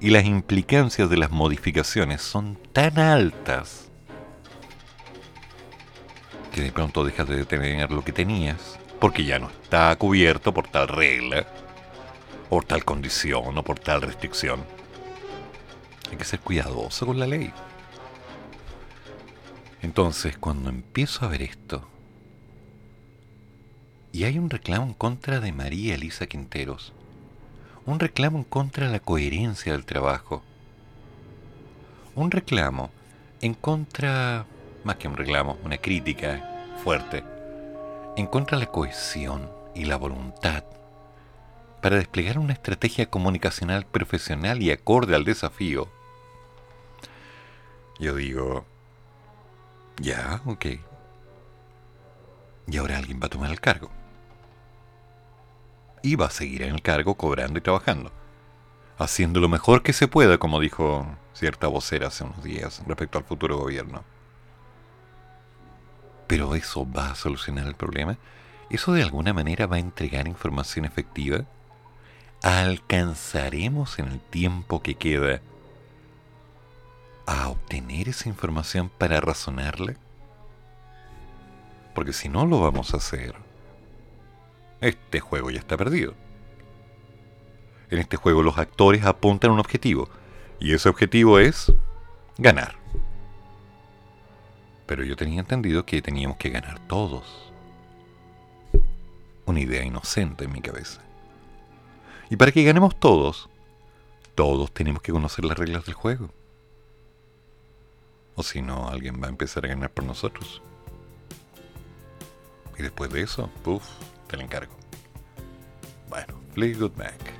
Y las implicancias de las modificaciones son tan altas que de pronto dejas de tener lo que tenías, porque ya no está cubierto por tal regla, por tal condición o por tal restricción. Hay que ser cuidadoso con la ley. Entonces, cuando empiezo a ver esto, y hay un reclamo en contra de María Elisa Quinteros. Un reclamo en contra de la coherencia del trabajo. Un reclamo en contra, más que un reclamo, una crítica fuerte, en contra de la cohesión y la voluntad para desplegar una estrategia comunicacional profesional y acorde al desafío, yo digo, ya, ok. Y ahora alguien va a tomar el cargo. Y va a seguir en el cargo cobrando y trabajando. Haciendo lo mejor que se pueda, como dijo cierta vocera hace unos días respecto al futuro gobierno. Pero eso va a solucionar el problema. ¿Eso de alguna manera va a entregar información efectiva? ¿Alcanzaremos en el tiempo que queda a obtener esa información para razonarle? Porque si no lo vamos a hacer, este juego ya está perdido. En este juego los actores apuntan a un objetivo, y ese objetivo es ganar. Pero yo tenía entendido que teníamos que ganar todos. Una idea inocente en mi cabeza. Y para que ganemos todos, todos tenemos que conocer las reglas del juego. O si no, alguien va a empezar a ganar por nosotros. Y después de eso, puff, te lo encargo. Bueno, Fleetwood Mac.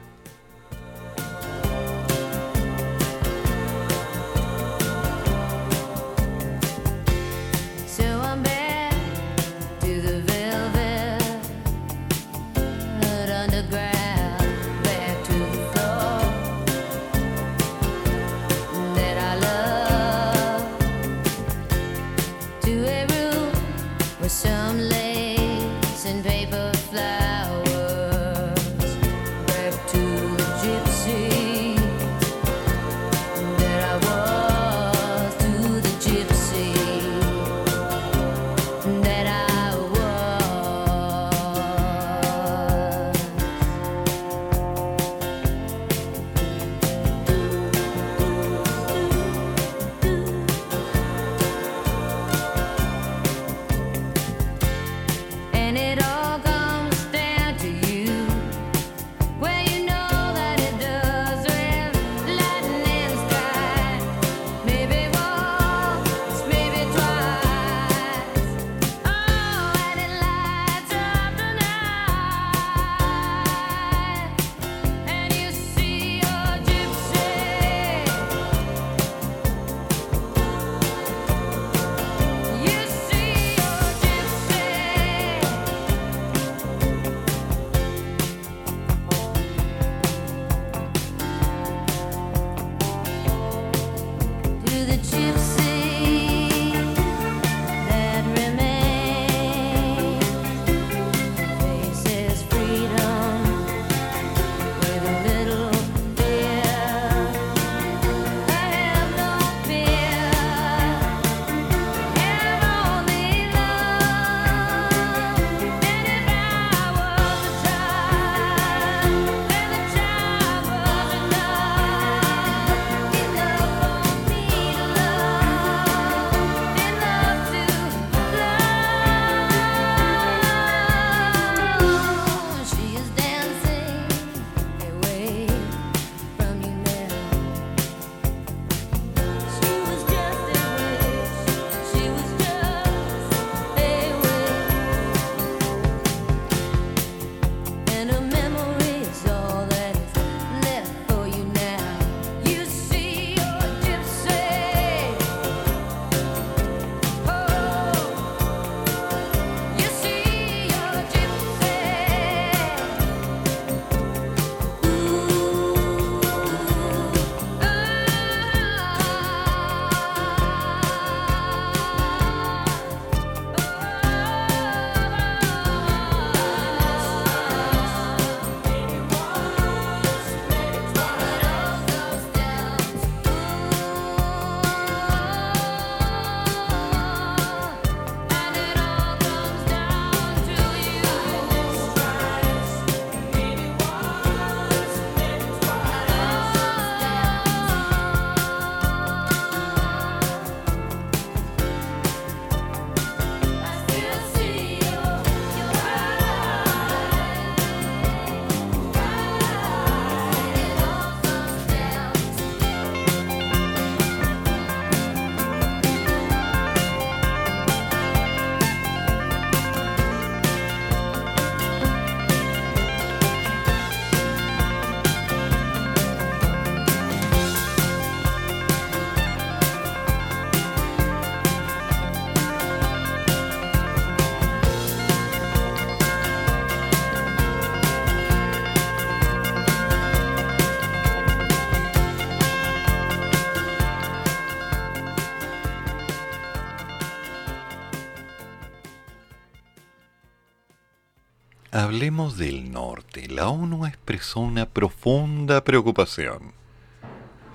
Hablemos del norte. La ONU expresó una profunda preocupación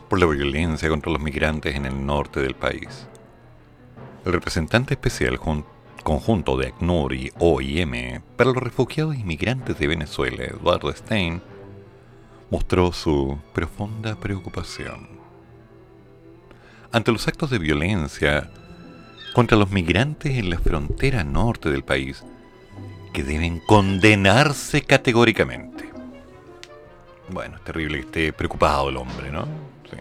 por la violencia contra los migrantes en el norte del país. El representante especial conjunto de ACNUR y OIM para los refugiados inmigrantes de Venezuela, Eduardo Stein, mostró su profunda preocupación. Ante los actos de violencia contra los migrantes en la frontera norte del país, que deben condenarse categóricamente. Bueno, es terrible que esté preocupado el hombre, ¿no? Sí.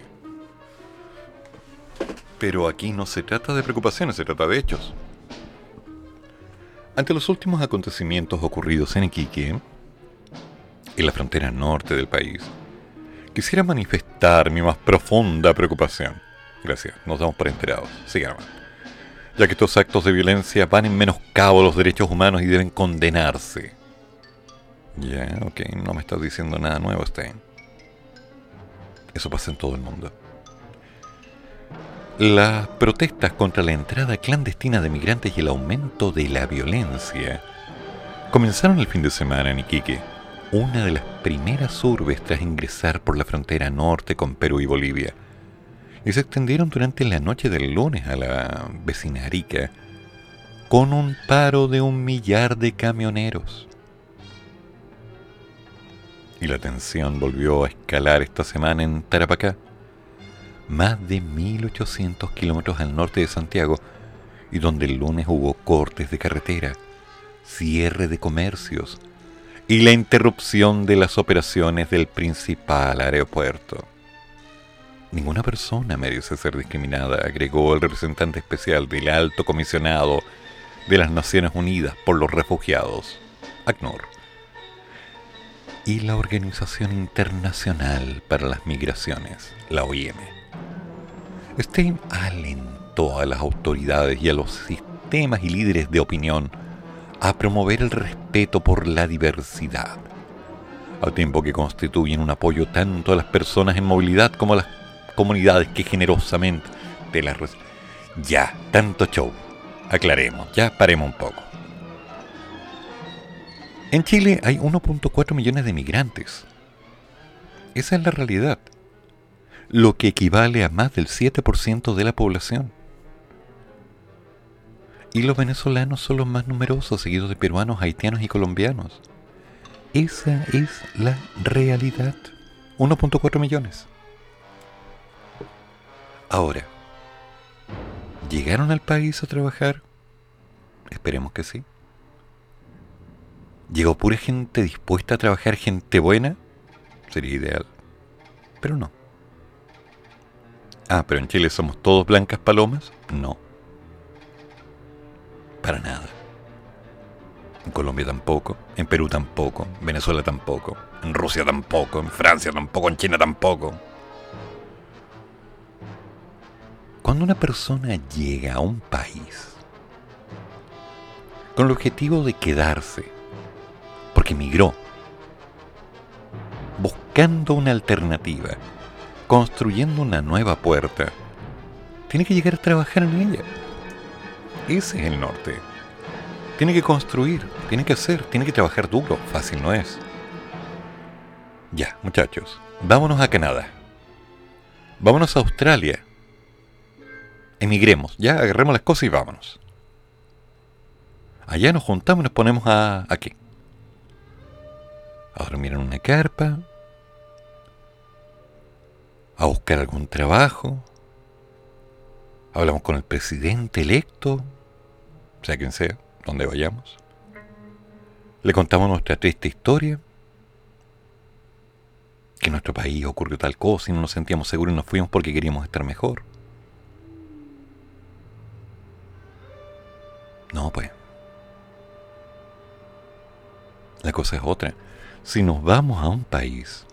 Pero aquí no se trata de preocupaciones, se trata de hechos. Ante los últimos acontecimientos ocurridos en Iquique, en la frontera norte del país, quisiera manifestar mi más profunda preocupación. Gracias, nos damos por enterados. Sigan ya que estos actos de violencia van en menoscabo a los derechos humanos y deben condenarse. Ya, ok, no me estás diciendo nada nuevo, Stein. Eso pasa en todo el mundo. Las protestas contra la entrada clandestina de migrantes y el aumento de la violencia comenzaron el fin de semana en Iquique, una de las primeras urbes tras ingresar por la frontera norte con Perú y Bolivia y se extendieron durante la noche del lunes a la vecina Arica con un paro de un millar de camioneros. Y la tensión volvió a escalar esta semana en Tarapacá, más de 1.800 kilómetros al norte de Santiago, y donde el lunes hubo cortes de carretera, cierre de comercios y la interrupción de las operaciones del principal aeropuerto. Ninguna persona merece ser discriminada, agregó el representante especial del Alto Comisionado de las Naciones Unidas por los Refugiados, ACNUR, y la Organización Internacional para las Migraciones, la OIM. Stein alentó a las autoridades y a los sistemas y líderes de opinión a promover el respeto por la diversidad, al tiempo que constituyen un apoyo tanto a las personas en movilidad como a las comunidades que generosamente te las... Ya, tanto show. Aclaremos, ya paremos un poco. En Chile hay 1.4 millones de migrantes. Esa es la realidad. Lo que equivale a más del 7% de la población. Y los venezolanos son los más numerosos, seguidos de peruanos, haitianos y colombianos. Esa es la realidad. 1.4 millones. Ahora, ¿llegaron al país a trabajar? Esperemos que sí. ¿Llegó pura gente dispuesta a trabajar, gente buena? Sería ideal. Pero no. Ah, pero en Chile somos todos blancas palomas? No. Para nada. En Colombia tampoco, en Perú tampoco, en Venezuela tampoco, en Rusia tampoco, en Francia tampoco, en China tampoco. Cuando una persona llega a un país con el objetivo de quedarse, porque emigró, buscando una alternativa, construyendo una nueva puerta, tiene que llegar a trabajar en ella. Ese es el norte. Tiene que construir, tiene que hacer, tiene que trabajar duro. Fácil no es. Ya, muchachos, vámonos a Canadá. Vámonos a Australia emigremos, ya agarremos las cosas y vámonos. Allá nos juntamos y nos ponemos a... ¿A qué? A dormir en una carpa, a buscar algún trabajo, hablamos con el presidente electo, sea quien sea, donde vayamos, le contamos nuestra triste historia, que en nuestro país ocurrió tal cosa y no nos sentíamos seguros y nos fuimos porque queríamos estar mejor. No, pues. La cosa es otra. Si nos vamos a un país,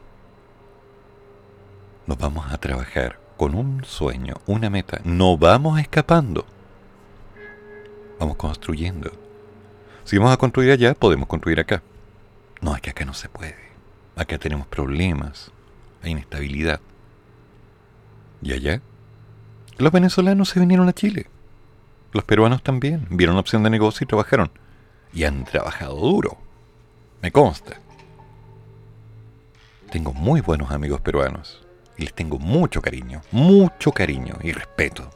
nos vamos a trabajar con un sueño, una meta. No vamos escapando. Vamos construyendo. Si vamos a construir allá, podemos construir acá. No, es que acá no se puede. Acá tenemos problemas, hay inestabilidad. ¿Y allá? Los venezolanos se vinieron a Chile. Los peruanos también vieron la opción de negocio y trabajaron. Y han trabajado duro. Me consta. Tengo muy buenos amigos peruanos y les tengo mucho cariño, mucho cariño y respeto.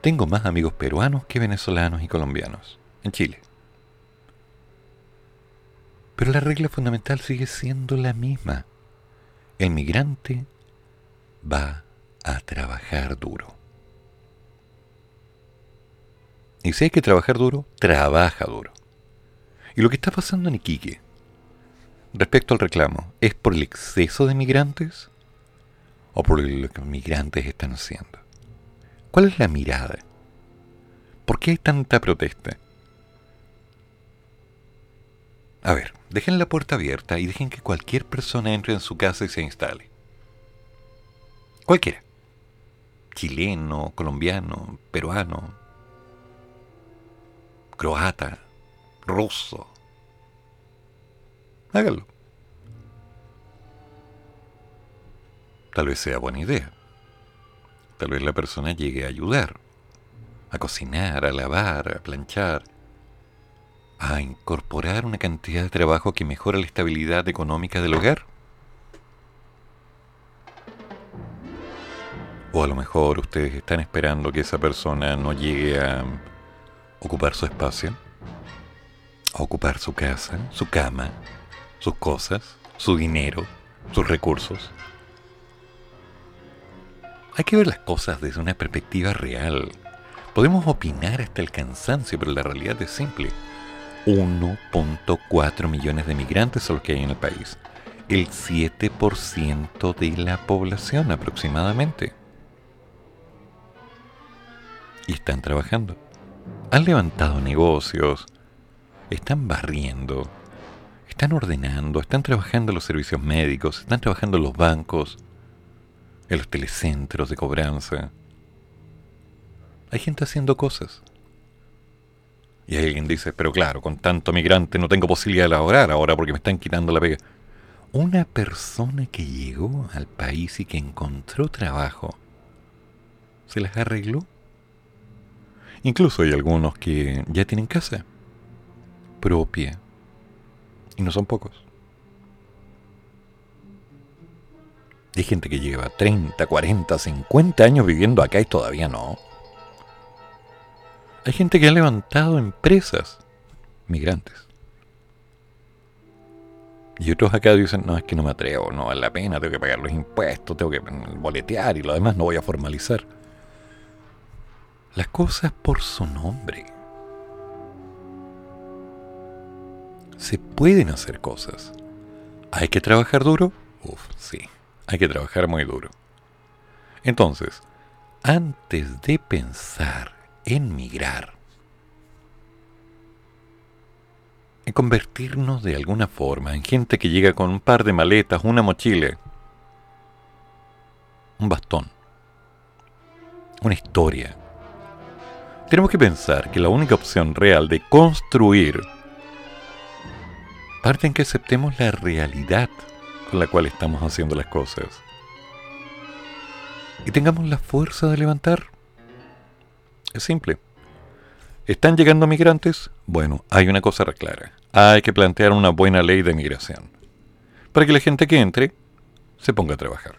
Tengo más amigos peruanos que venezolanos y colombianos en Chile. Pero la regla fundamental sigue siendo la misma. El migrante va a trabajar duro. Y si hay que trabajar duro, trabaja duro. Y lo que está pasando en Iquique, respecto al reclamo, ¿es por el exceso de migrantes o por lo que los migrantes están haciendo? ¿Cuál es la mirada? ¿Por qué hay tanta protesta? A ver, dejen la puerta abierta y dejen que cualquier persona entre en su casa y se instale. Cualquiera. Chileno, colombiano, peruano, croata, ruso. Háganlo. Tal vez sea buena idea. Tal vez la persona llegue a ayudar, a cocinar, a lavar, a planchar, a incorporar una cantidad de trabajo que mejora la estabilidad económica del hogar. O a lo mejor ustedes están esperando que esa persona no llegue a ocupar su espacio, ocupar su casa, su cama, sus cosas, su dinero, sus recursos. Hay que ver las cosas desde una perspectiva real. Podemos opinar hasta el cansancio, pero la realidad es simple. 1.4 millones de migrantes son los que hay en el país. El 7% de la población aproximadamente. Y están trabajando. Han levantado negocios. Están barriendo. Están ordenando. Están trabajando los servicios médicos. Están trabajando los bancos. En los telecentros de cobranza. Hay gente haciendo cosas. Y alguien dice, pero claro, con tanto migrante no tengo posibilidad de laborar ahora porque me están quitando la pega. Una persona que llegó al país y que encontró trabajo, ¿se las arregló? Incluso hay algunos que ya tienen casa propia. Y no son pocos. Hay gente que lleva 30, 40, 50 años viviendo acá y todavía no. Hay gente que ha levantado empresas migrantes. Y otros acá dicen, no, es que no me atrevo, no vale la pena, tengo que pagar los impuestos, tengo que boletear y lo demás no voy a formalizar. Las cosas por su nombre. Se pueden hacer cosas. ¿Hay que trabajar duro? Uf, sí, hay que trabajar muy duro. Entonces, antes de pensar en migrar, en convertirnos de alguna forma en gente que llega con un par de maletas, una mochila, un bastón, una historia. Tenemos que pensar que la única opción real de construir parte en que aceptemos la realidad con la cual estamos haciendo las cosas y tengamos la fuerza de levantar es simple. ¿Están llegando migrantes? Bueno, hay una cosa clara. Hay que plantear una buena ley de migración. Para que la gente que entre se ponga a trabajar.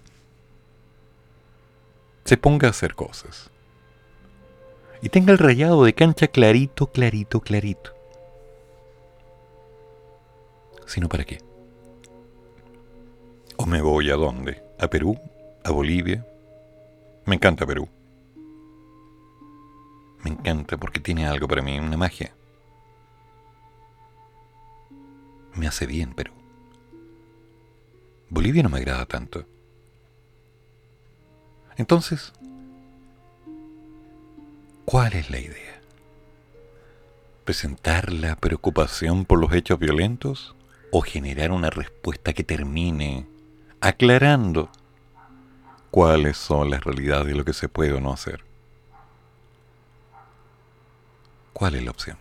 Se ponga a hacer cosas. Y tenga el rayado de cancha clarito, clarito, clarito. Sino para qué. ¿O me voy a dónde? ¿A Perú? ¿A Bolivia? Me encanta Perú. Me encanta porque tiene algo para mí, una magia. Me hace bien, pero Bolivia no me agrada tanto. Entonces, ¿cuál es la idea? ¿Presentar la preocupación por los hechos violentos o generar una respuesta que termine aclarando cuáles son las realidades y lo que se puede o no hacer? ¿Cuál es la opción?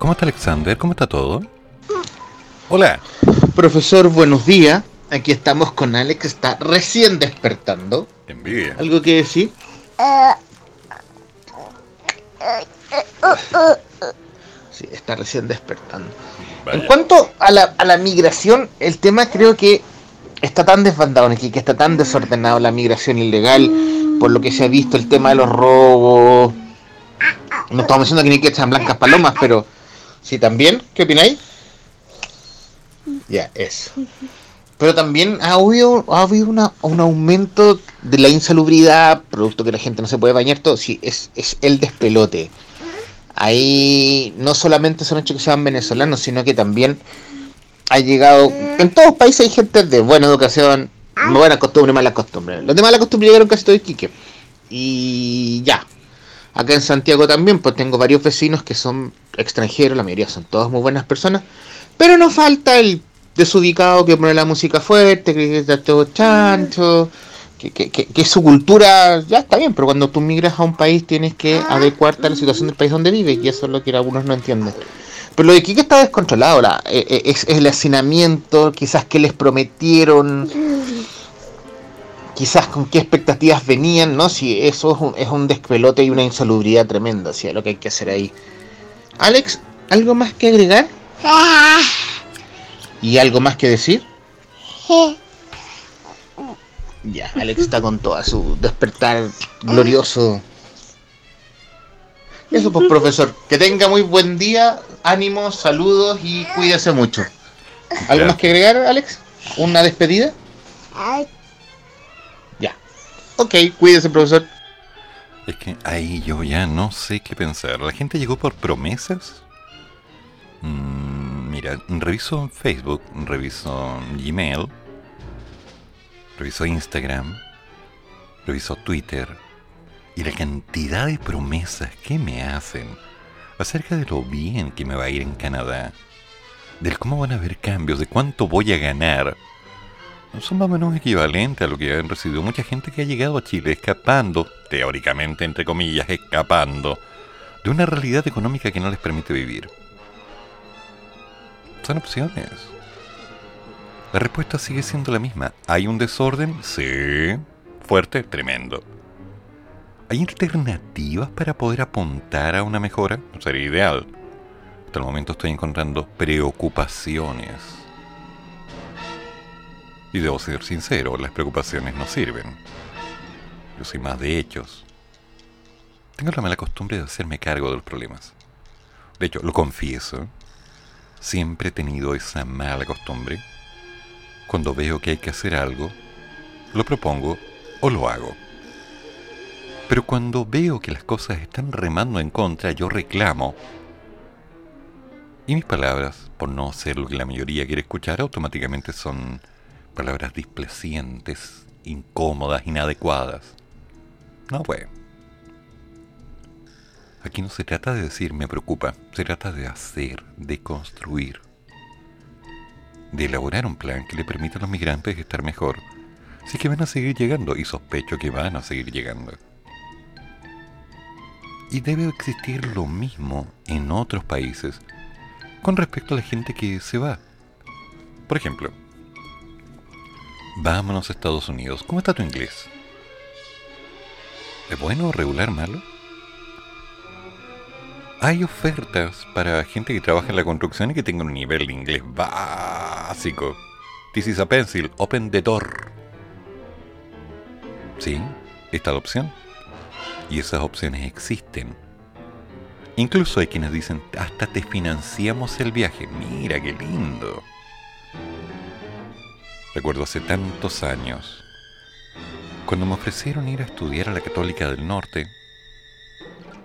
¿Cómo está Alexander? ¿Cómo está todo? Hola. Profesor, buenos días. Aquí estamos con Alex, está recién despertando. Envidia. ¿Algo que decir? Sí, está recién despertando. En cuanto a la, a la migración, el tema creo que está tan desbandado aquí, que está tan desordenado la migración ilegal, por lo que se ha visto el tema de los robos. No estamos diciendo que ni que echan blancas palomas, pero sí también. ¿Qué opináis? Ya, eso. Pero también ha habido, ha habido una, un aumento de la insalubridad, producto que la gente no se puede bañar todo. Sí, es, es el despelote. Ahí no solamente son hechos que sean venezolanos, sino que también ha llegado. En todos los países hay gente de buena educación, buena costumbre, mala costumbre. Los de mala costumbre llegaron casi todo Iquique. Y ya. Acá en Santiago también, pues tengo varios vecinos que son extranjeros, la mayoría son todas muy buenas personas. Pero no falta el desubicado que pone la música fuerte, que está todo chancho, que, que, que, que su cultura ya está bien, pero cuando tú migras a un país tienes que adecuarte a la situación del país donde vives, y eso es lo que algunos no entienden. Pero lo de Kike está descontrolado, la, eh, eh, es, es el hacinamiento, quizás que les prometieron, quizás con qué expectativas venían, ¿no? Si eso es un, es un despelote y una insalubridad tremenda, si es lo que hay que hacer ahí. Alex, ¿algo más que agregar? ¿Y algo más que decir? Ya, Alex está con toda su despertar glorioso. Eso pues, profesor. Que tenga muy buen día, ánimos, saludos y cuídese mucho. ¿Algo Ya. más que agregar, Alex? ¿Una despedida? Ya. Ok, cuídese, profesor. Es que ahí yo ya no sé qué pensar. ¿La gente llegó por promesas? Mm, mira, reviso Facebook, reviso Gmail, reviso Instagram, reviso Twitter y la cantidad de promesas que me hacen acerca de lo bien que me va a ir en Canadá, del cómo van a haber cambios, de cuánto voy a ganar. Son más o menos equivalentes a lo que han recibido mucha gente que ha llegado a Chile escapando, teóricamente entre comillas, escapando de una realidad económica que no les permite vivir. Son opciones. La respuesta sigue siendo la misma. ¿Hay un desorden? Sí. Fuerte, tremendo. ¿Hay alternativas para poder apuntar a una mejora? Sería ideal. Hasta el momento estoy encontrando preocupaciones. Y debo ser sincero, las preocupaciones no sirven. Yo soy más de hechos. Tengo la mala costumbre de hacerme cargo de los problemas. De hecho, lo confieso, siempre he tenido esa mala costumbre. Cuando veo que hay que hacer algo, lo propongo o lo hago. Pero cuando veo que las cosas están remando en contra, yo reclamo. Y mis palabras, por no ser lo que la mayoría quiere escuchar, automáticamente son palabras displacientes, incómodas, inadecuadas. No, pues. Aquí no se trata de decir me preocupa, se trata de hacer, de construir, de elaborar un plan que le permita a los migrantes estar mejor. Si que van a seguir llegando, y sospecho que van a seguir llegando. Y debe existir lo mismo en otros países con respecto a la gente que se va. Por ejemplo, vámonos a Estados Unidos. ¿Cómo está tu inglés? ¿Es bueno, regular, malo? Hay ofertas para gente que trabaja en la construcción y que tenga un nivel de inglés básico. This is a pencil, open the door. Sí, está la opción. Y esas opciones existen. Incluso hay quienes dicen, hasta te financiamos el viaje. Mira qué lindo. Recuerdo hace tantos años, cuando me ofrecieron ir a estudiar a la Católica del Norte,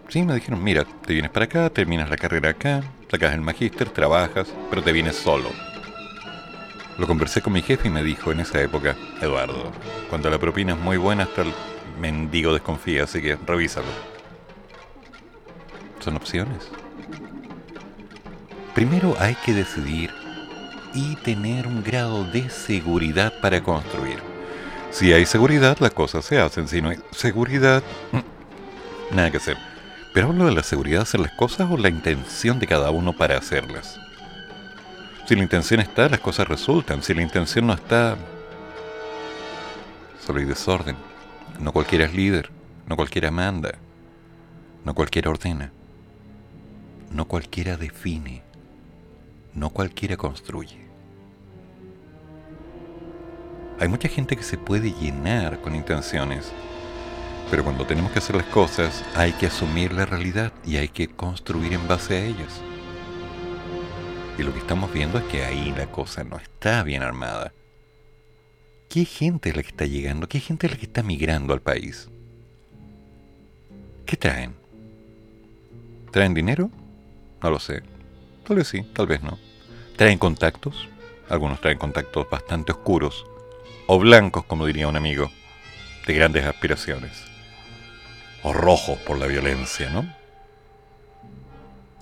sí, me dijeron, mira, te vienes para acá, terminas la carrera acá, sacas el magíster, trabajas, pero te vienes solo. Lo conversé con mi jefe y me dijo en esa época, Eduardo, cuando la propina es muy buena hasta el mendigo desconfía, así que revísalo. Son opciones. Primero hay que decidir y tener un grado de seguridad para construir. Si hay seguridad, las cosas se hacen. Si no hay seguridad, nada que hacer. Pero hablo de la seguridad de hacer las cosas o la intención de cada uno para hacerlas. Si la intención está, las cosas resultan. Si la intención no está, solo hay desorden. No cualquiera es líder, no cualquiera manda, no cualquiera ordena, no cualquiera define, no cualquiera construye. Hay mucha gente que se puede llenar con intenciones, pero cuando tenemos que hacer las cosas hay que asumir la realidad y hay que construir en base a ellas. Y lo que estamos viendo es que ahí la cosa no está bien armada. ¿Qué gente es la que está llegando? ¿Qué gente es la que está migrando al país? ¿Qué traen? ¿Traen dinero? No lo sé. Tal vez sí, tal vez no. ¿Traen contactos? Algunos traen contactos bastante oscuros o blancos, como diría un amigo, de grandes aspiraciones, o rojos por la violencia, ¿no?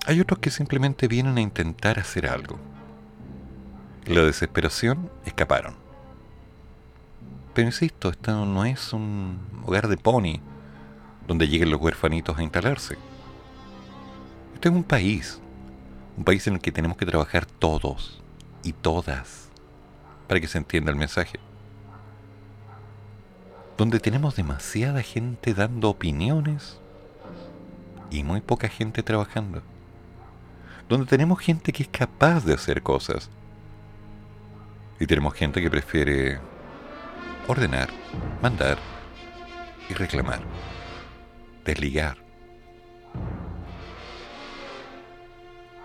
Hay otros que simplemente vienen a intentar hacer algo. la desesperación escaparon. Pero insisto, esto no es un hogar de pony donde lleguen los huerfanitos a instalarse. Esto es un país, un país en el que tenemos que trabajar todos y todas para que se entienda el mensaje donde tenemos demasiada gente dando opiniones y muy poca gente trabajando. Donde tenemos gente que es capaz de hacer cosas. Y tenemos gente que prefiere ordenar, mandar y reclamar. Desligar.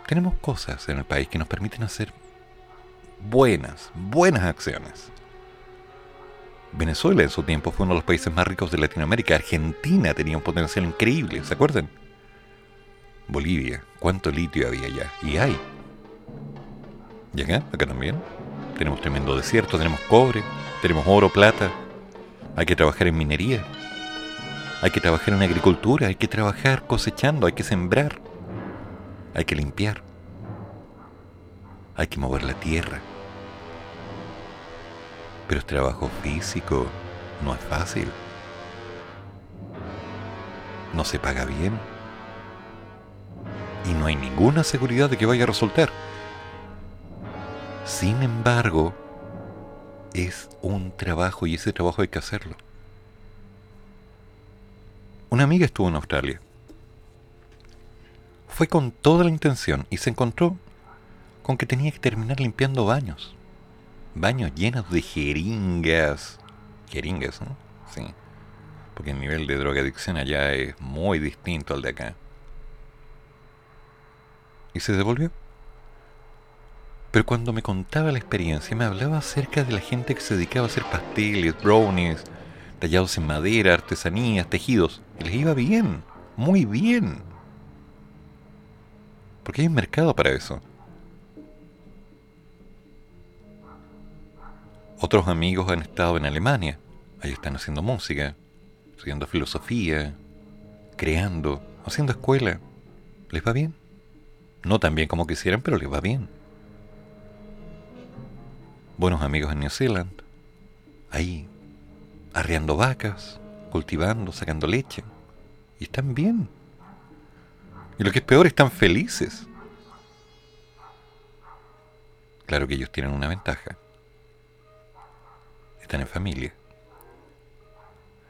Tenemos cosas en el país que nos permiten hacer buenas, buenas acciones. Venezuela en su tiempo fue uno de los países más ricos de Latinoamérica. Argentina tenía un potencial increíble, ¿se acuerdan? Bolivia, ¿cuánto litio había allá? Y hay. ¿Y acá? Acá también. Tenemos tremendo desierto, tenemos cobre, tenemos oro, plata. Hay que trabajar en minería. Hay que trabajar en agricultura, hay que trabajar cosechando, hay que sembrar. Hay que limpiar. Hay que mover la tierra. Pero es trabajo físico, no es fácil. No se paga bien. Y no hay ninguna seguridad de que vaya a resultar. Sin embargo, es un trabajo y ese trabajo hay que hacerlo. Una amiga estuvo en Australia. Fue con toda la intención y se encontró con que tenía que terminar limpiando baños baños llenos de jeringas. Jeringas, ¿no? Sí. Porque el nivel de drogadicción allá es muy distinto al de acá. Y se devolvió. Pero cuando me contaba la experiencia, me hablaba acerca de la gente que se dedicaba a hacer pasteles, brownies, tallados en madera, artesanías, tejidos. Y les iba bien, muy bien. Porque hay un mercado para eso. Otros amigos han estado en Alemania. Ahí están haciendo música, estudiando filosofía, creando, haciendo escuela. ¿Les va bien? No tan bien como quisieran, pero les va bien. Buenos amigos en New Zealand. Ahí, arreando vacas, cultivando, sacando leche. Y están bien. Y lo que es peor, están felices. Claro que ellos tienen una ventaja están en familia.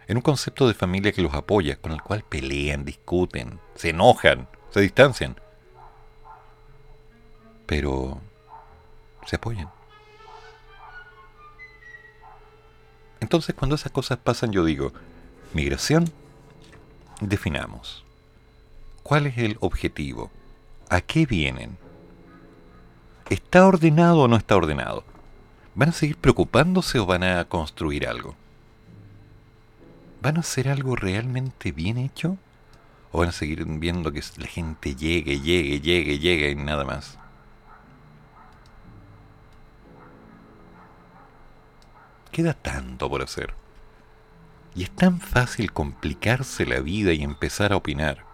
En un concepto de familia que los apoya, con el cual pelean, discuten, se enojan, se distancian. Pero se apoyan. Entonces cuando esas cosas pasan yo digo, migración, definamos. ¿Cuál es el objetivo? ¿A qué vienen? ¿Está ordenado o no está ordenado? ¿Van a seguir preocupándose o van a construir algo? ¿Van a hacer algo realmente bien hecho? ¿O van a seguir viendo que la gente llegue, llegue, llegue, llegue y nada más? Queda tanto por hacer. Y es tan fácil complicarse la vida y empezar a opinar.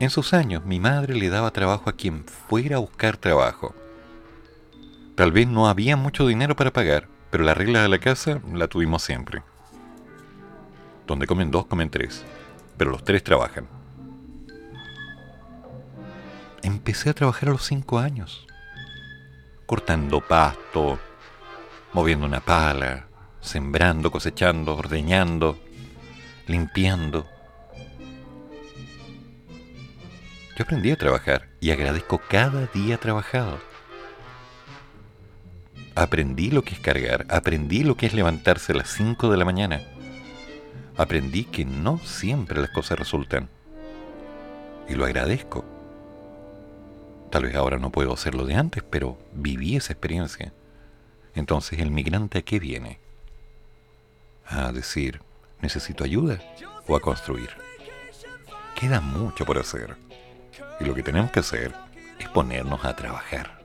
En sus años, mi madre le daba trabajo a quien fuera a buscar trabajo. Tal vez no había mucho dinero para pagar, pero la regla de la casa la tuvimos siempre. Donde comen dos, comen tres. Pero los tres trabajan. Empecé a trabajar a los cinco años. Cortando pasto, moviendo una pala, sembrando, cosechando, ordeñando, limpiando. Yo aprendí a trabajar y agradezco cada día trabajado. Aprendí lo que es cargar, aprendí lo que es levantarse a las 5 de la mañana. Aprendí que no siempre las cosas resultan. Y lo agradezco. Tal vez ahora no puedo hacerlo de antes, pero viví esa experiencia. Entonces, ¿el migrante a qué viene? A decir, necesito ayuda o a construir. Queda mucho por hacer. Y lo que tenemos que hacer es ponernos a trabajar.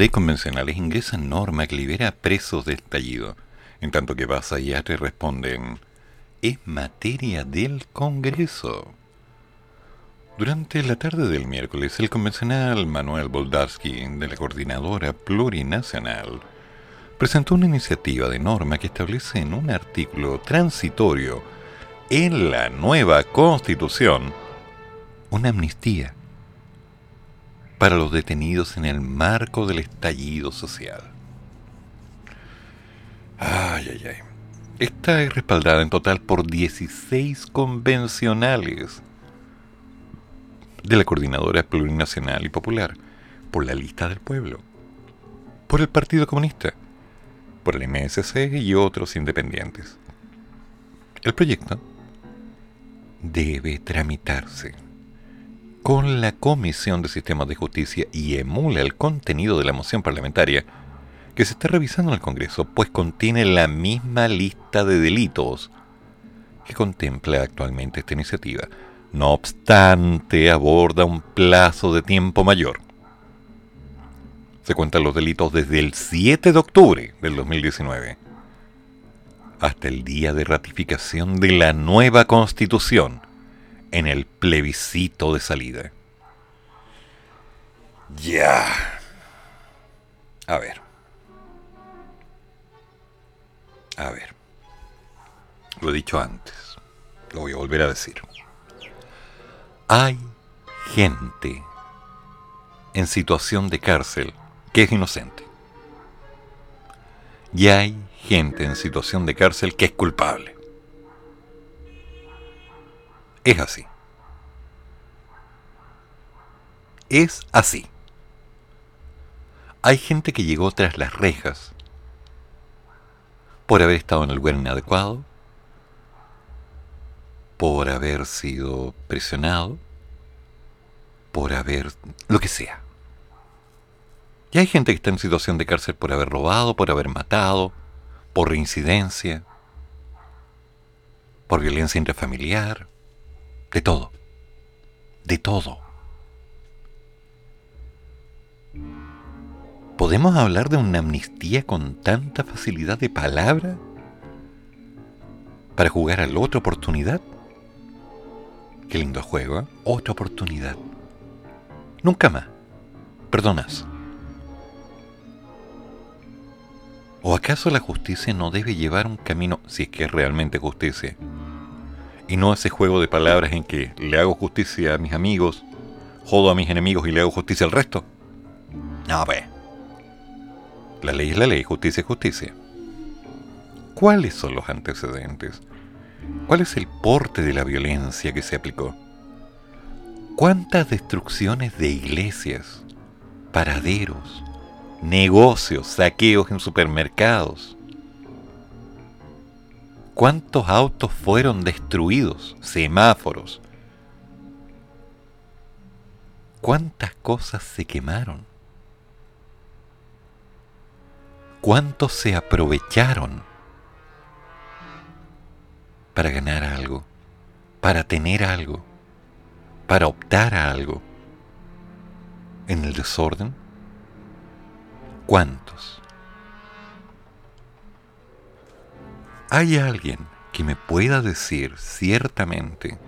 Grupos de convencionales ingresan norma que libera a presos de estallido, en tanto que Baza y Atre responden, es materia del Congreso. Durante la tarde del miércoles, el convencional Manuel Boldarsky, de la Coordinadora Plurinacional, presentó una iniciativa de norma que establece en un artículo transitorio en la nueva Constitución una amnistía para los detenidos en el marco del estallido social. Ay, ay, ay. Esta es respaldada en total por 16 convencionales de la Coordinadora Plurinacional y Popular, por la lista del pueblo. por el Partido Comunista, por el MSC y otros independientes. El proyecto debe tramitarse con la Comisión de Sistemas de Justicia y emula el contenido de la moción parlamentaria que se está revisando en el Congreso, pues contiene la misma lista de delitos que contempla actualmente esta iniciativa. No obstante, aborda un plazo de tiempo mayor. Se cuentan los delitos desde el 7 de octubre del 2019 hasta el día de ratificación de la nueva constitución en el plebiscito de salida. Ya. A ver. A ver. Lo he dicho antes. Lo voy a volver a decir. Hay gente en situación de cárcel que es inocente. Y hay gente en situación de cárcel que es culpable. Es así. Es así. Hay gente que llegó tras las rejas por haber estado en el lugar inadecuado, por haber sido presionado, por haber... lo que sea. Y hay gente que está en situación de cárcel por haber robado, por haber matado, por reincidencia, por violencia intrafamiliar, de todo. De todo. ¿Podemos hablar de una amnistía con tanta facilidad de palabra? ¿Para jugar a la otra oportunidad? Qué lindo juego, ¿eh? Otra oportunidad. Nunca más. Perdonas. ¿O acaso la justicia no debe llevar un camino, si es que es realmente justicia, y no ese juego de palabras en que le hago justicia a mis amigos, jodo a mis enemigos y le hago justicia al resto. No, pues. La ley es la ley, justicia es justicia. ¿Cuáles son los antecedentes? ¿Cuál es el porte de la violencia que se aplicó? ¿Cuántas destrucciones de iglesias, paraderos, negocios, saqueos en supermercados, ¿Cuántos autos fueron destruidos? Semáforos. ¿Cuántas cosas se quemaron? ¿Cuántos se aprovecharon para ganar algo, para tener algo, para optar a algo? ¿En el desorden? ¿Cuántos? ¿Hay alguien que me pueda decir ciertamente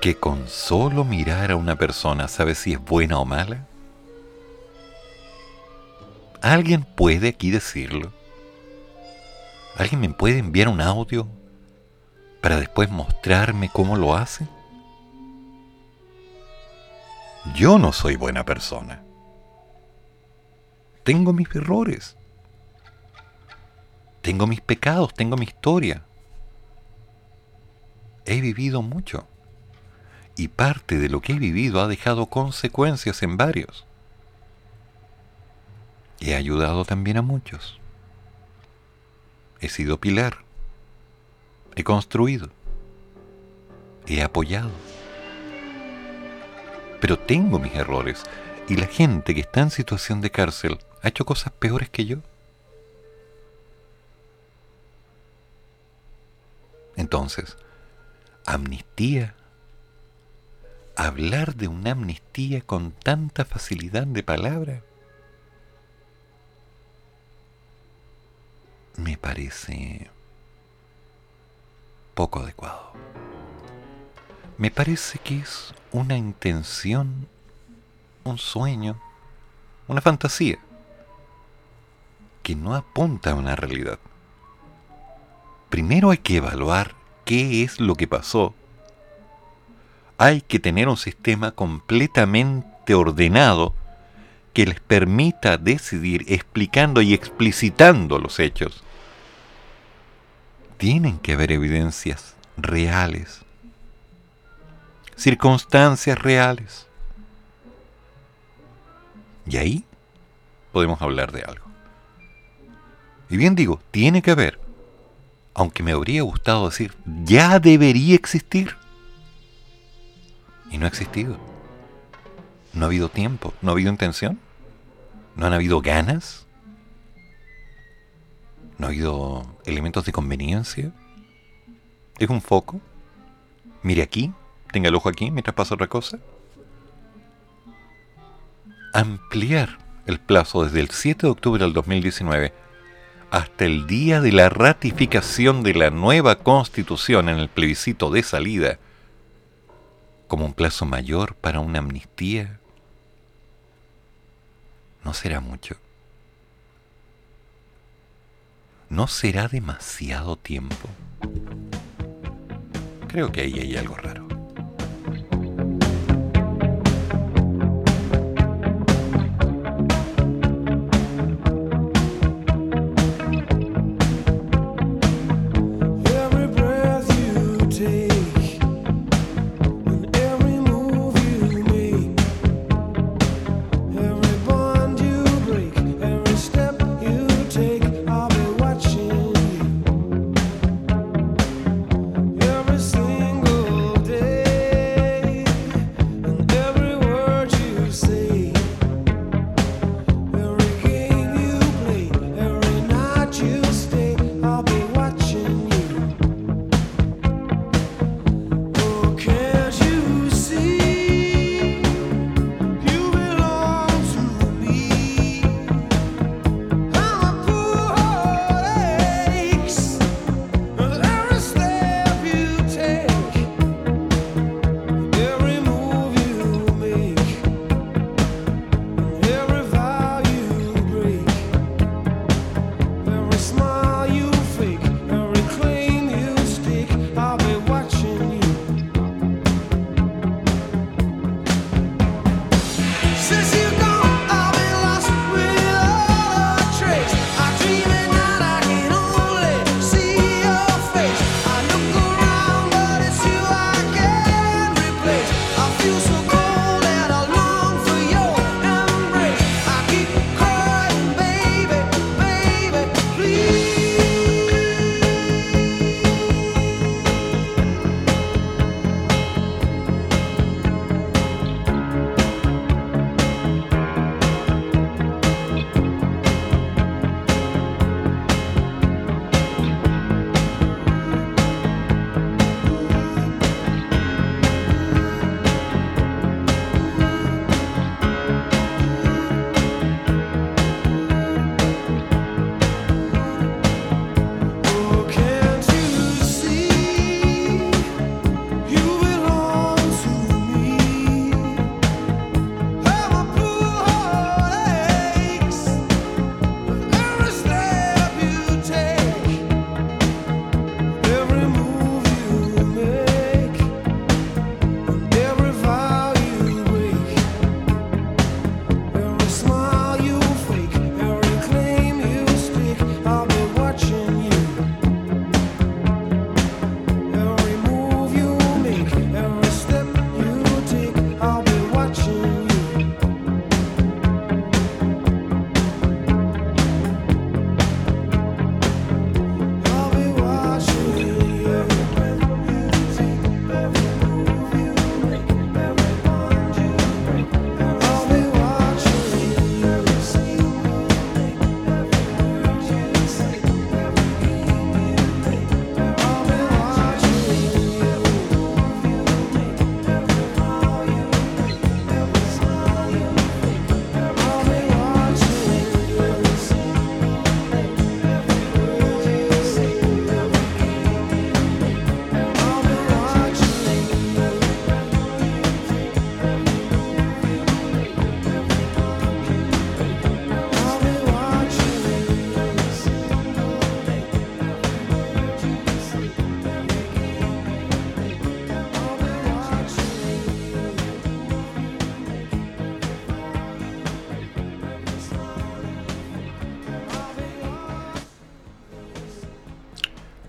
que con solo mirar a una persona sabe si es buena o mala? ¿Alguien puede aquí decirlo? ¿Alguien me puede enviar un audio para después mostrarme cómo lo hace? Yo no soy buena persona. Tengo mis errores. Tengo mis pecados, tengo mi historia. He vivido mucho. Y parte de lo que he vivido ha dejado consecuencias en varios. He ayudado también a muchos. He sido pilar. He construido. He apoyado. Pero tengo mis errores. Y la gente que está en situación de cárcel ha hecho cosas peores que yo. Entonces, amnistía. Hablar de una amnistía con tanta facilidad de palabra. Me parece poco adecuado. Me parece que es una intención, un sueño, una fantasía, que no apunta a una realidad primero hay que evaluar qué es lo que pasó. Hay que tener un sistema completamente ordenado que les permita decidir explicando y explicitando los hechos. Tienen que haber evidencias reales, circunstancias reales. Y ahí podemos hablar de algo. Y bien digo, tiene que haber, aunque me habría gustado decir, ya debería existir. Y no ha existido. No ha habido tiempo, no ha habido intención, no han habido ganas, no ha habido elementos de conveniencia. Es un foco. Mire aquí, tenga el ojo aquí mientras pasa otra cosa. Ampliar el plazo desde el 7 de octubre del 2019 hasta el día de la ratificación de la nueva constitución en el plebiscito de salida como un plazo mayor para una amnistía no será mucho. ¿No será demasiado tiempo? Creo que ahí hay algo raro.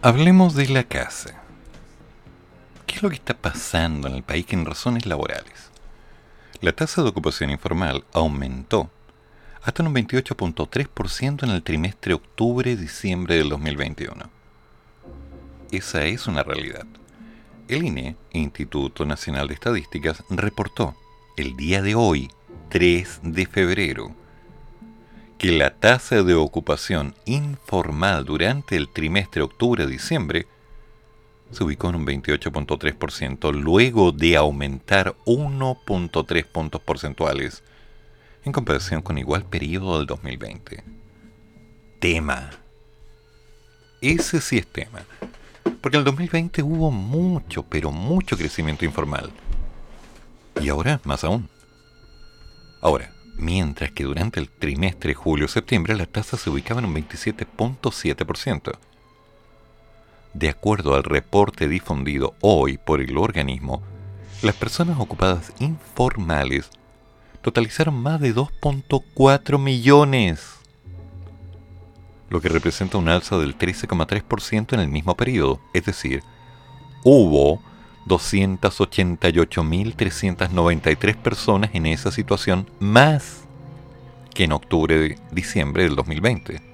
Hablemos de la casa. ¿Qué es lo que está pasando en el país en razones laborales? La tasa de ocupación informal aumentó hasta un 28.3% en el trimestre octubre-diciembre del 2021. Esa es una realidad. El INE, Instituto Nacional de Estadísticas, reportó el día de hoy, 3 de febrero, que la tasa de ocupación informal durante el trimestre octubre-diciembre se ubicó en un 28.3% luego de aumentar 1.3 puntos porcentuales en comparación con igual periodo del 2020. Tema. Ese sí es tema. Porque en el 2020 hubo mucho, pero mucho crecimiento informal. Y ahora más aún. Ahora, mientras que durante el trimestre julio-septiembre la tasa se ubicaba en un 27.7%. De acuerdo al reporte difundido hoy por el organismo, las personas ocupadas informales totalizaron más de 2.4 millones, lo que representa un alza del 13,3% en el mismo periodo, es decir, hubo 288.393 personas en esa situación más que en octubre-diciembre del 2020.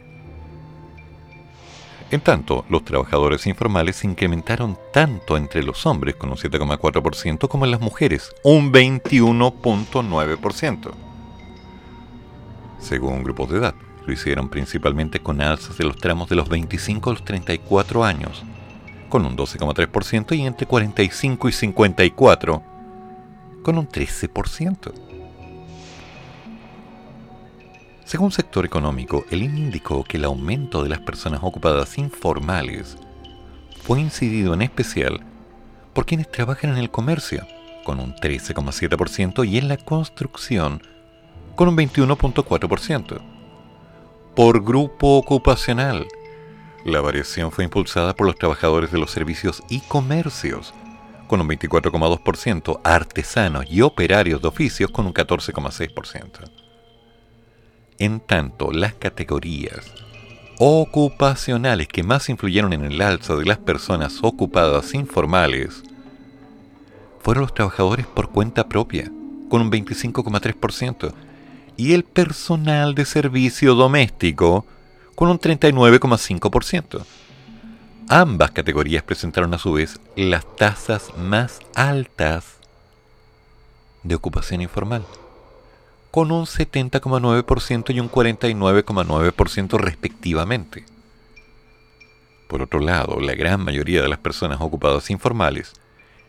En tanto, los trabajadores informales se incrementaron tanto entre los hombres con un 7,4% como en las mujeres, un 21.9%. Según grupos de edad, lo hicieron principalmente con alzas de los tramos de los 25 a los 34 años, con un 12,3% y entre 45 y 54 con un 13%. Según sector económico, el INE indicó que el aumento de las personas ocupadas informales fue incidido en especial por quienes trabajan en el comercio, con un 13,7%, y en la construcción, con un 21,4%. Por grupo ocupacional, la variación fue impulsada por los trabajadores de los servicios y comercios, con un 24,2%, artesanos y operarios de oficios con un 14,6%. En tanto, las categorías ocupacionales que más influyeron en el alza de las personas ocupadas informales fueron los trabajadores por cuenta propia, con un 25,3%, y el personal de servicio doméstico, con un 39,5%. Ambas categorías presentaron a su vez las tasas más altas de ocupación informal con un 70,9% y un 49,9% respectivamente. Por otro lado, la gran mayoría de las personas ocupadas informales,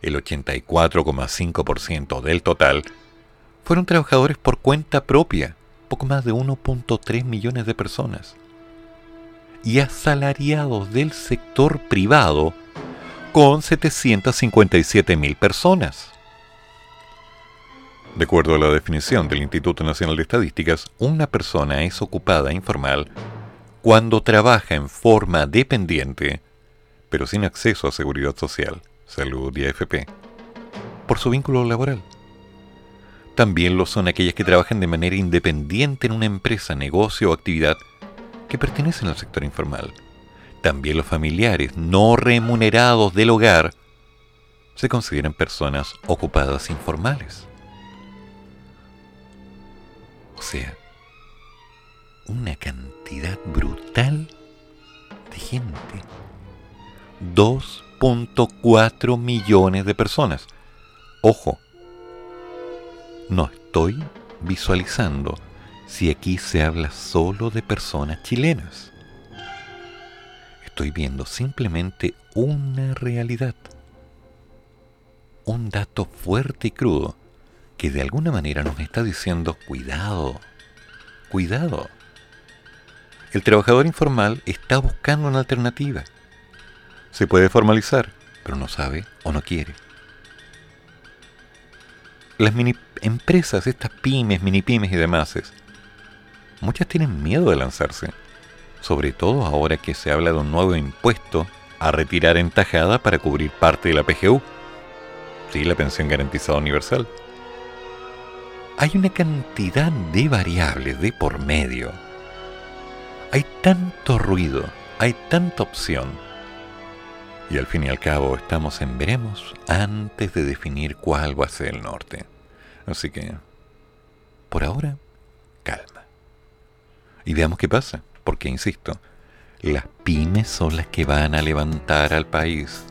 el 84,5% del total, fueron trabajadores por cuenta propia, poco más de 1.3 millones de personas, y asalariados del sector privado, con 757 mil personas. De acuerdo a la definición del Instituto Nacional de Estadísticas, una persona es ocupada informal cuando trabaja en forma dependiente, pero sin acceso a seguridad social, salud y AFP, por su vínculo laboral. También lo son aquellas que trabajan de manera independiente en una empresa, negocio o actividad que pertenecen al sector informal. También los familiares no remunerados del hogar se consideran personas ocupadas informales. O sea, una cantidad brutal de gente. 2.4 millones de personas. Ojo, no estoy visualizando si aquí se habla solo de personas chilenas. Estoy viendo simplemente una realidad. Un dato fuerte y crudo que de alguna manera nos está diciendo, cuidado, cuidado. El trabajador informal está buscando una alternativa. Se puede formalizar, pero no sabe o no quiere. Las mini empresas, estas pymes, mini pymes y demás, muchas tienen miedo de lanzarse, sobre todo ahora que se habla de un nuevo impuesto a retirar en tajada para cubrir parte de la PGU, sí, la pensión garantizada universal hay una cantidad de variables de por medio. Hay tanto ruido, hay tanta opción. Y al fin y al cabo estamos en veremos antes de definir cuál va a ser el norte. Así que, por ahora, calma. Y veamos qué pasa, porque insisto, las pymes son las que van a levantar al país.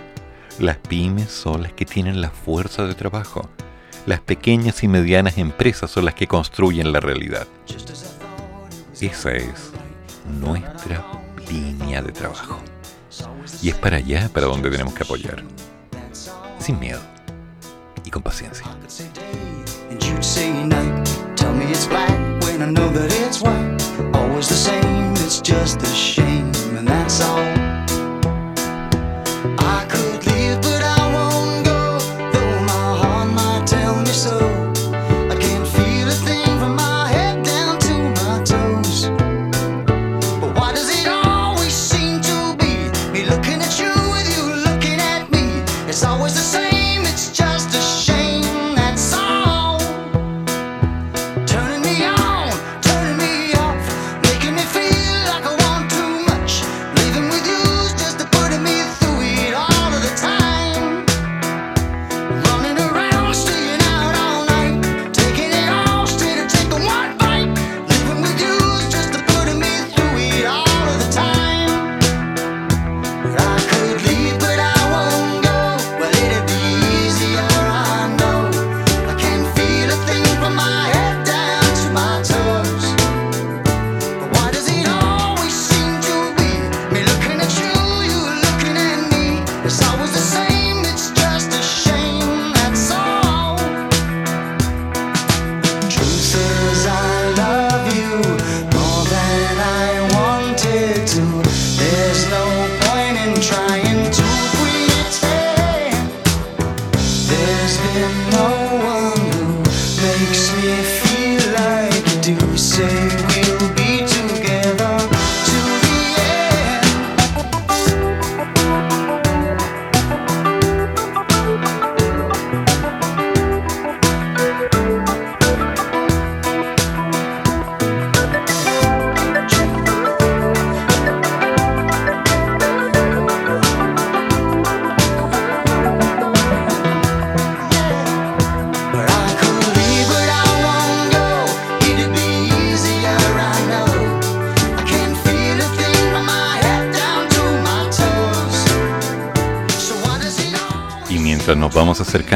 Las pymes son las que tienen la fuerza de trabajo. Las pequeñas y medianas empresas son las que construyen la realidad. Esa es nuestra línea de trabajo. Y es para allá para donde tenemos que apoyar. Sin miedo y con paciencia. always the same, it's just a shame, and that's all.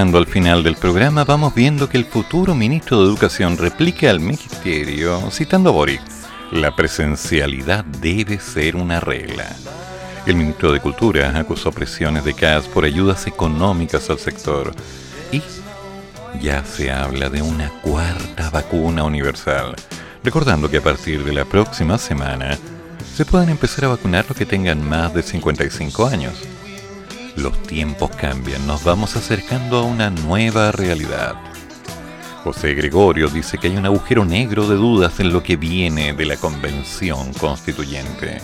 Acercando al final del programa, vamos viendo que el futuro ministro de Educación replica al ministerio, citando a Boric, la presencialidad debe ser una regla. El ministro de Cultura acusó presiones de CAS por ayudas económicas al sector y ya se habla de una cuarta vacuna universal, recordando que a partir de la próxima semana se pueden empezar a vacunar los que tengan más de 55 años. Los tiempos cambian, nos vamos acercando a una nueva realidad. José Gregorio dice que hay un agujero negro de dudas en lo que viene de la convención constituyente.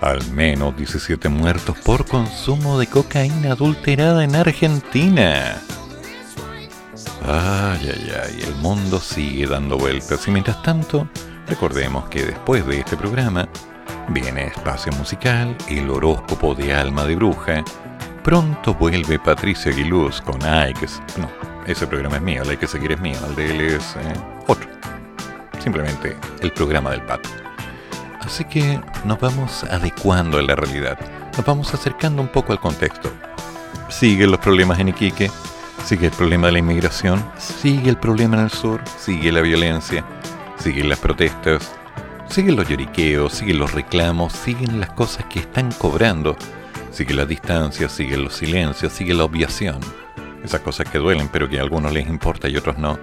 Al menos 17 muertos por consumo de cocaína adulterada en Argentina. Ay, ay, ay, el mundo sigue dando vueltas y mientras tanto, recordemos que después de este programa, Viene espacio musical, el horóscopo de alma de bruja. Pronto vuelve Patricia Aguiluz con Ike. No, ese programa es mío, el hay que seguir es mío, el de él es eh, otro. Simplemente el programa del pato. Así que nos vamos adecuando a la realidad, nos vamos acercando un poco al contexto. Siguen los problemas en Iquique, sigue el problema de la inmigración, sigue el problema en el sur, sigue la violencia, siguen las protestas, Siguen los lloriqueos, siguen los reclamos, siguen las cosas que están cobrando, sigue la distancia, siguen los silencios, sigue la obviación. Esas cosas que duelen pero que a algunos les importa y otros no.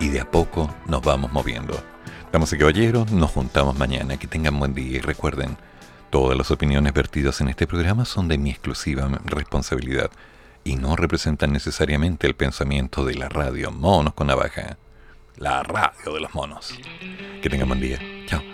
Y de a poco nos vamos moviendo. Damas y caballeros, nos juntamos mañana. Que tengan buen día y recuerden, todas las opiniones vertidas en este programa son de mi exclusiva responsabilidad y no representan necesariamente el pensamiento de la radio Monos con Navaja. La radio de los monos. Que tengan buen día. Chao.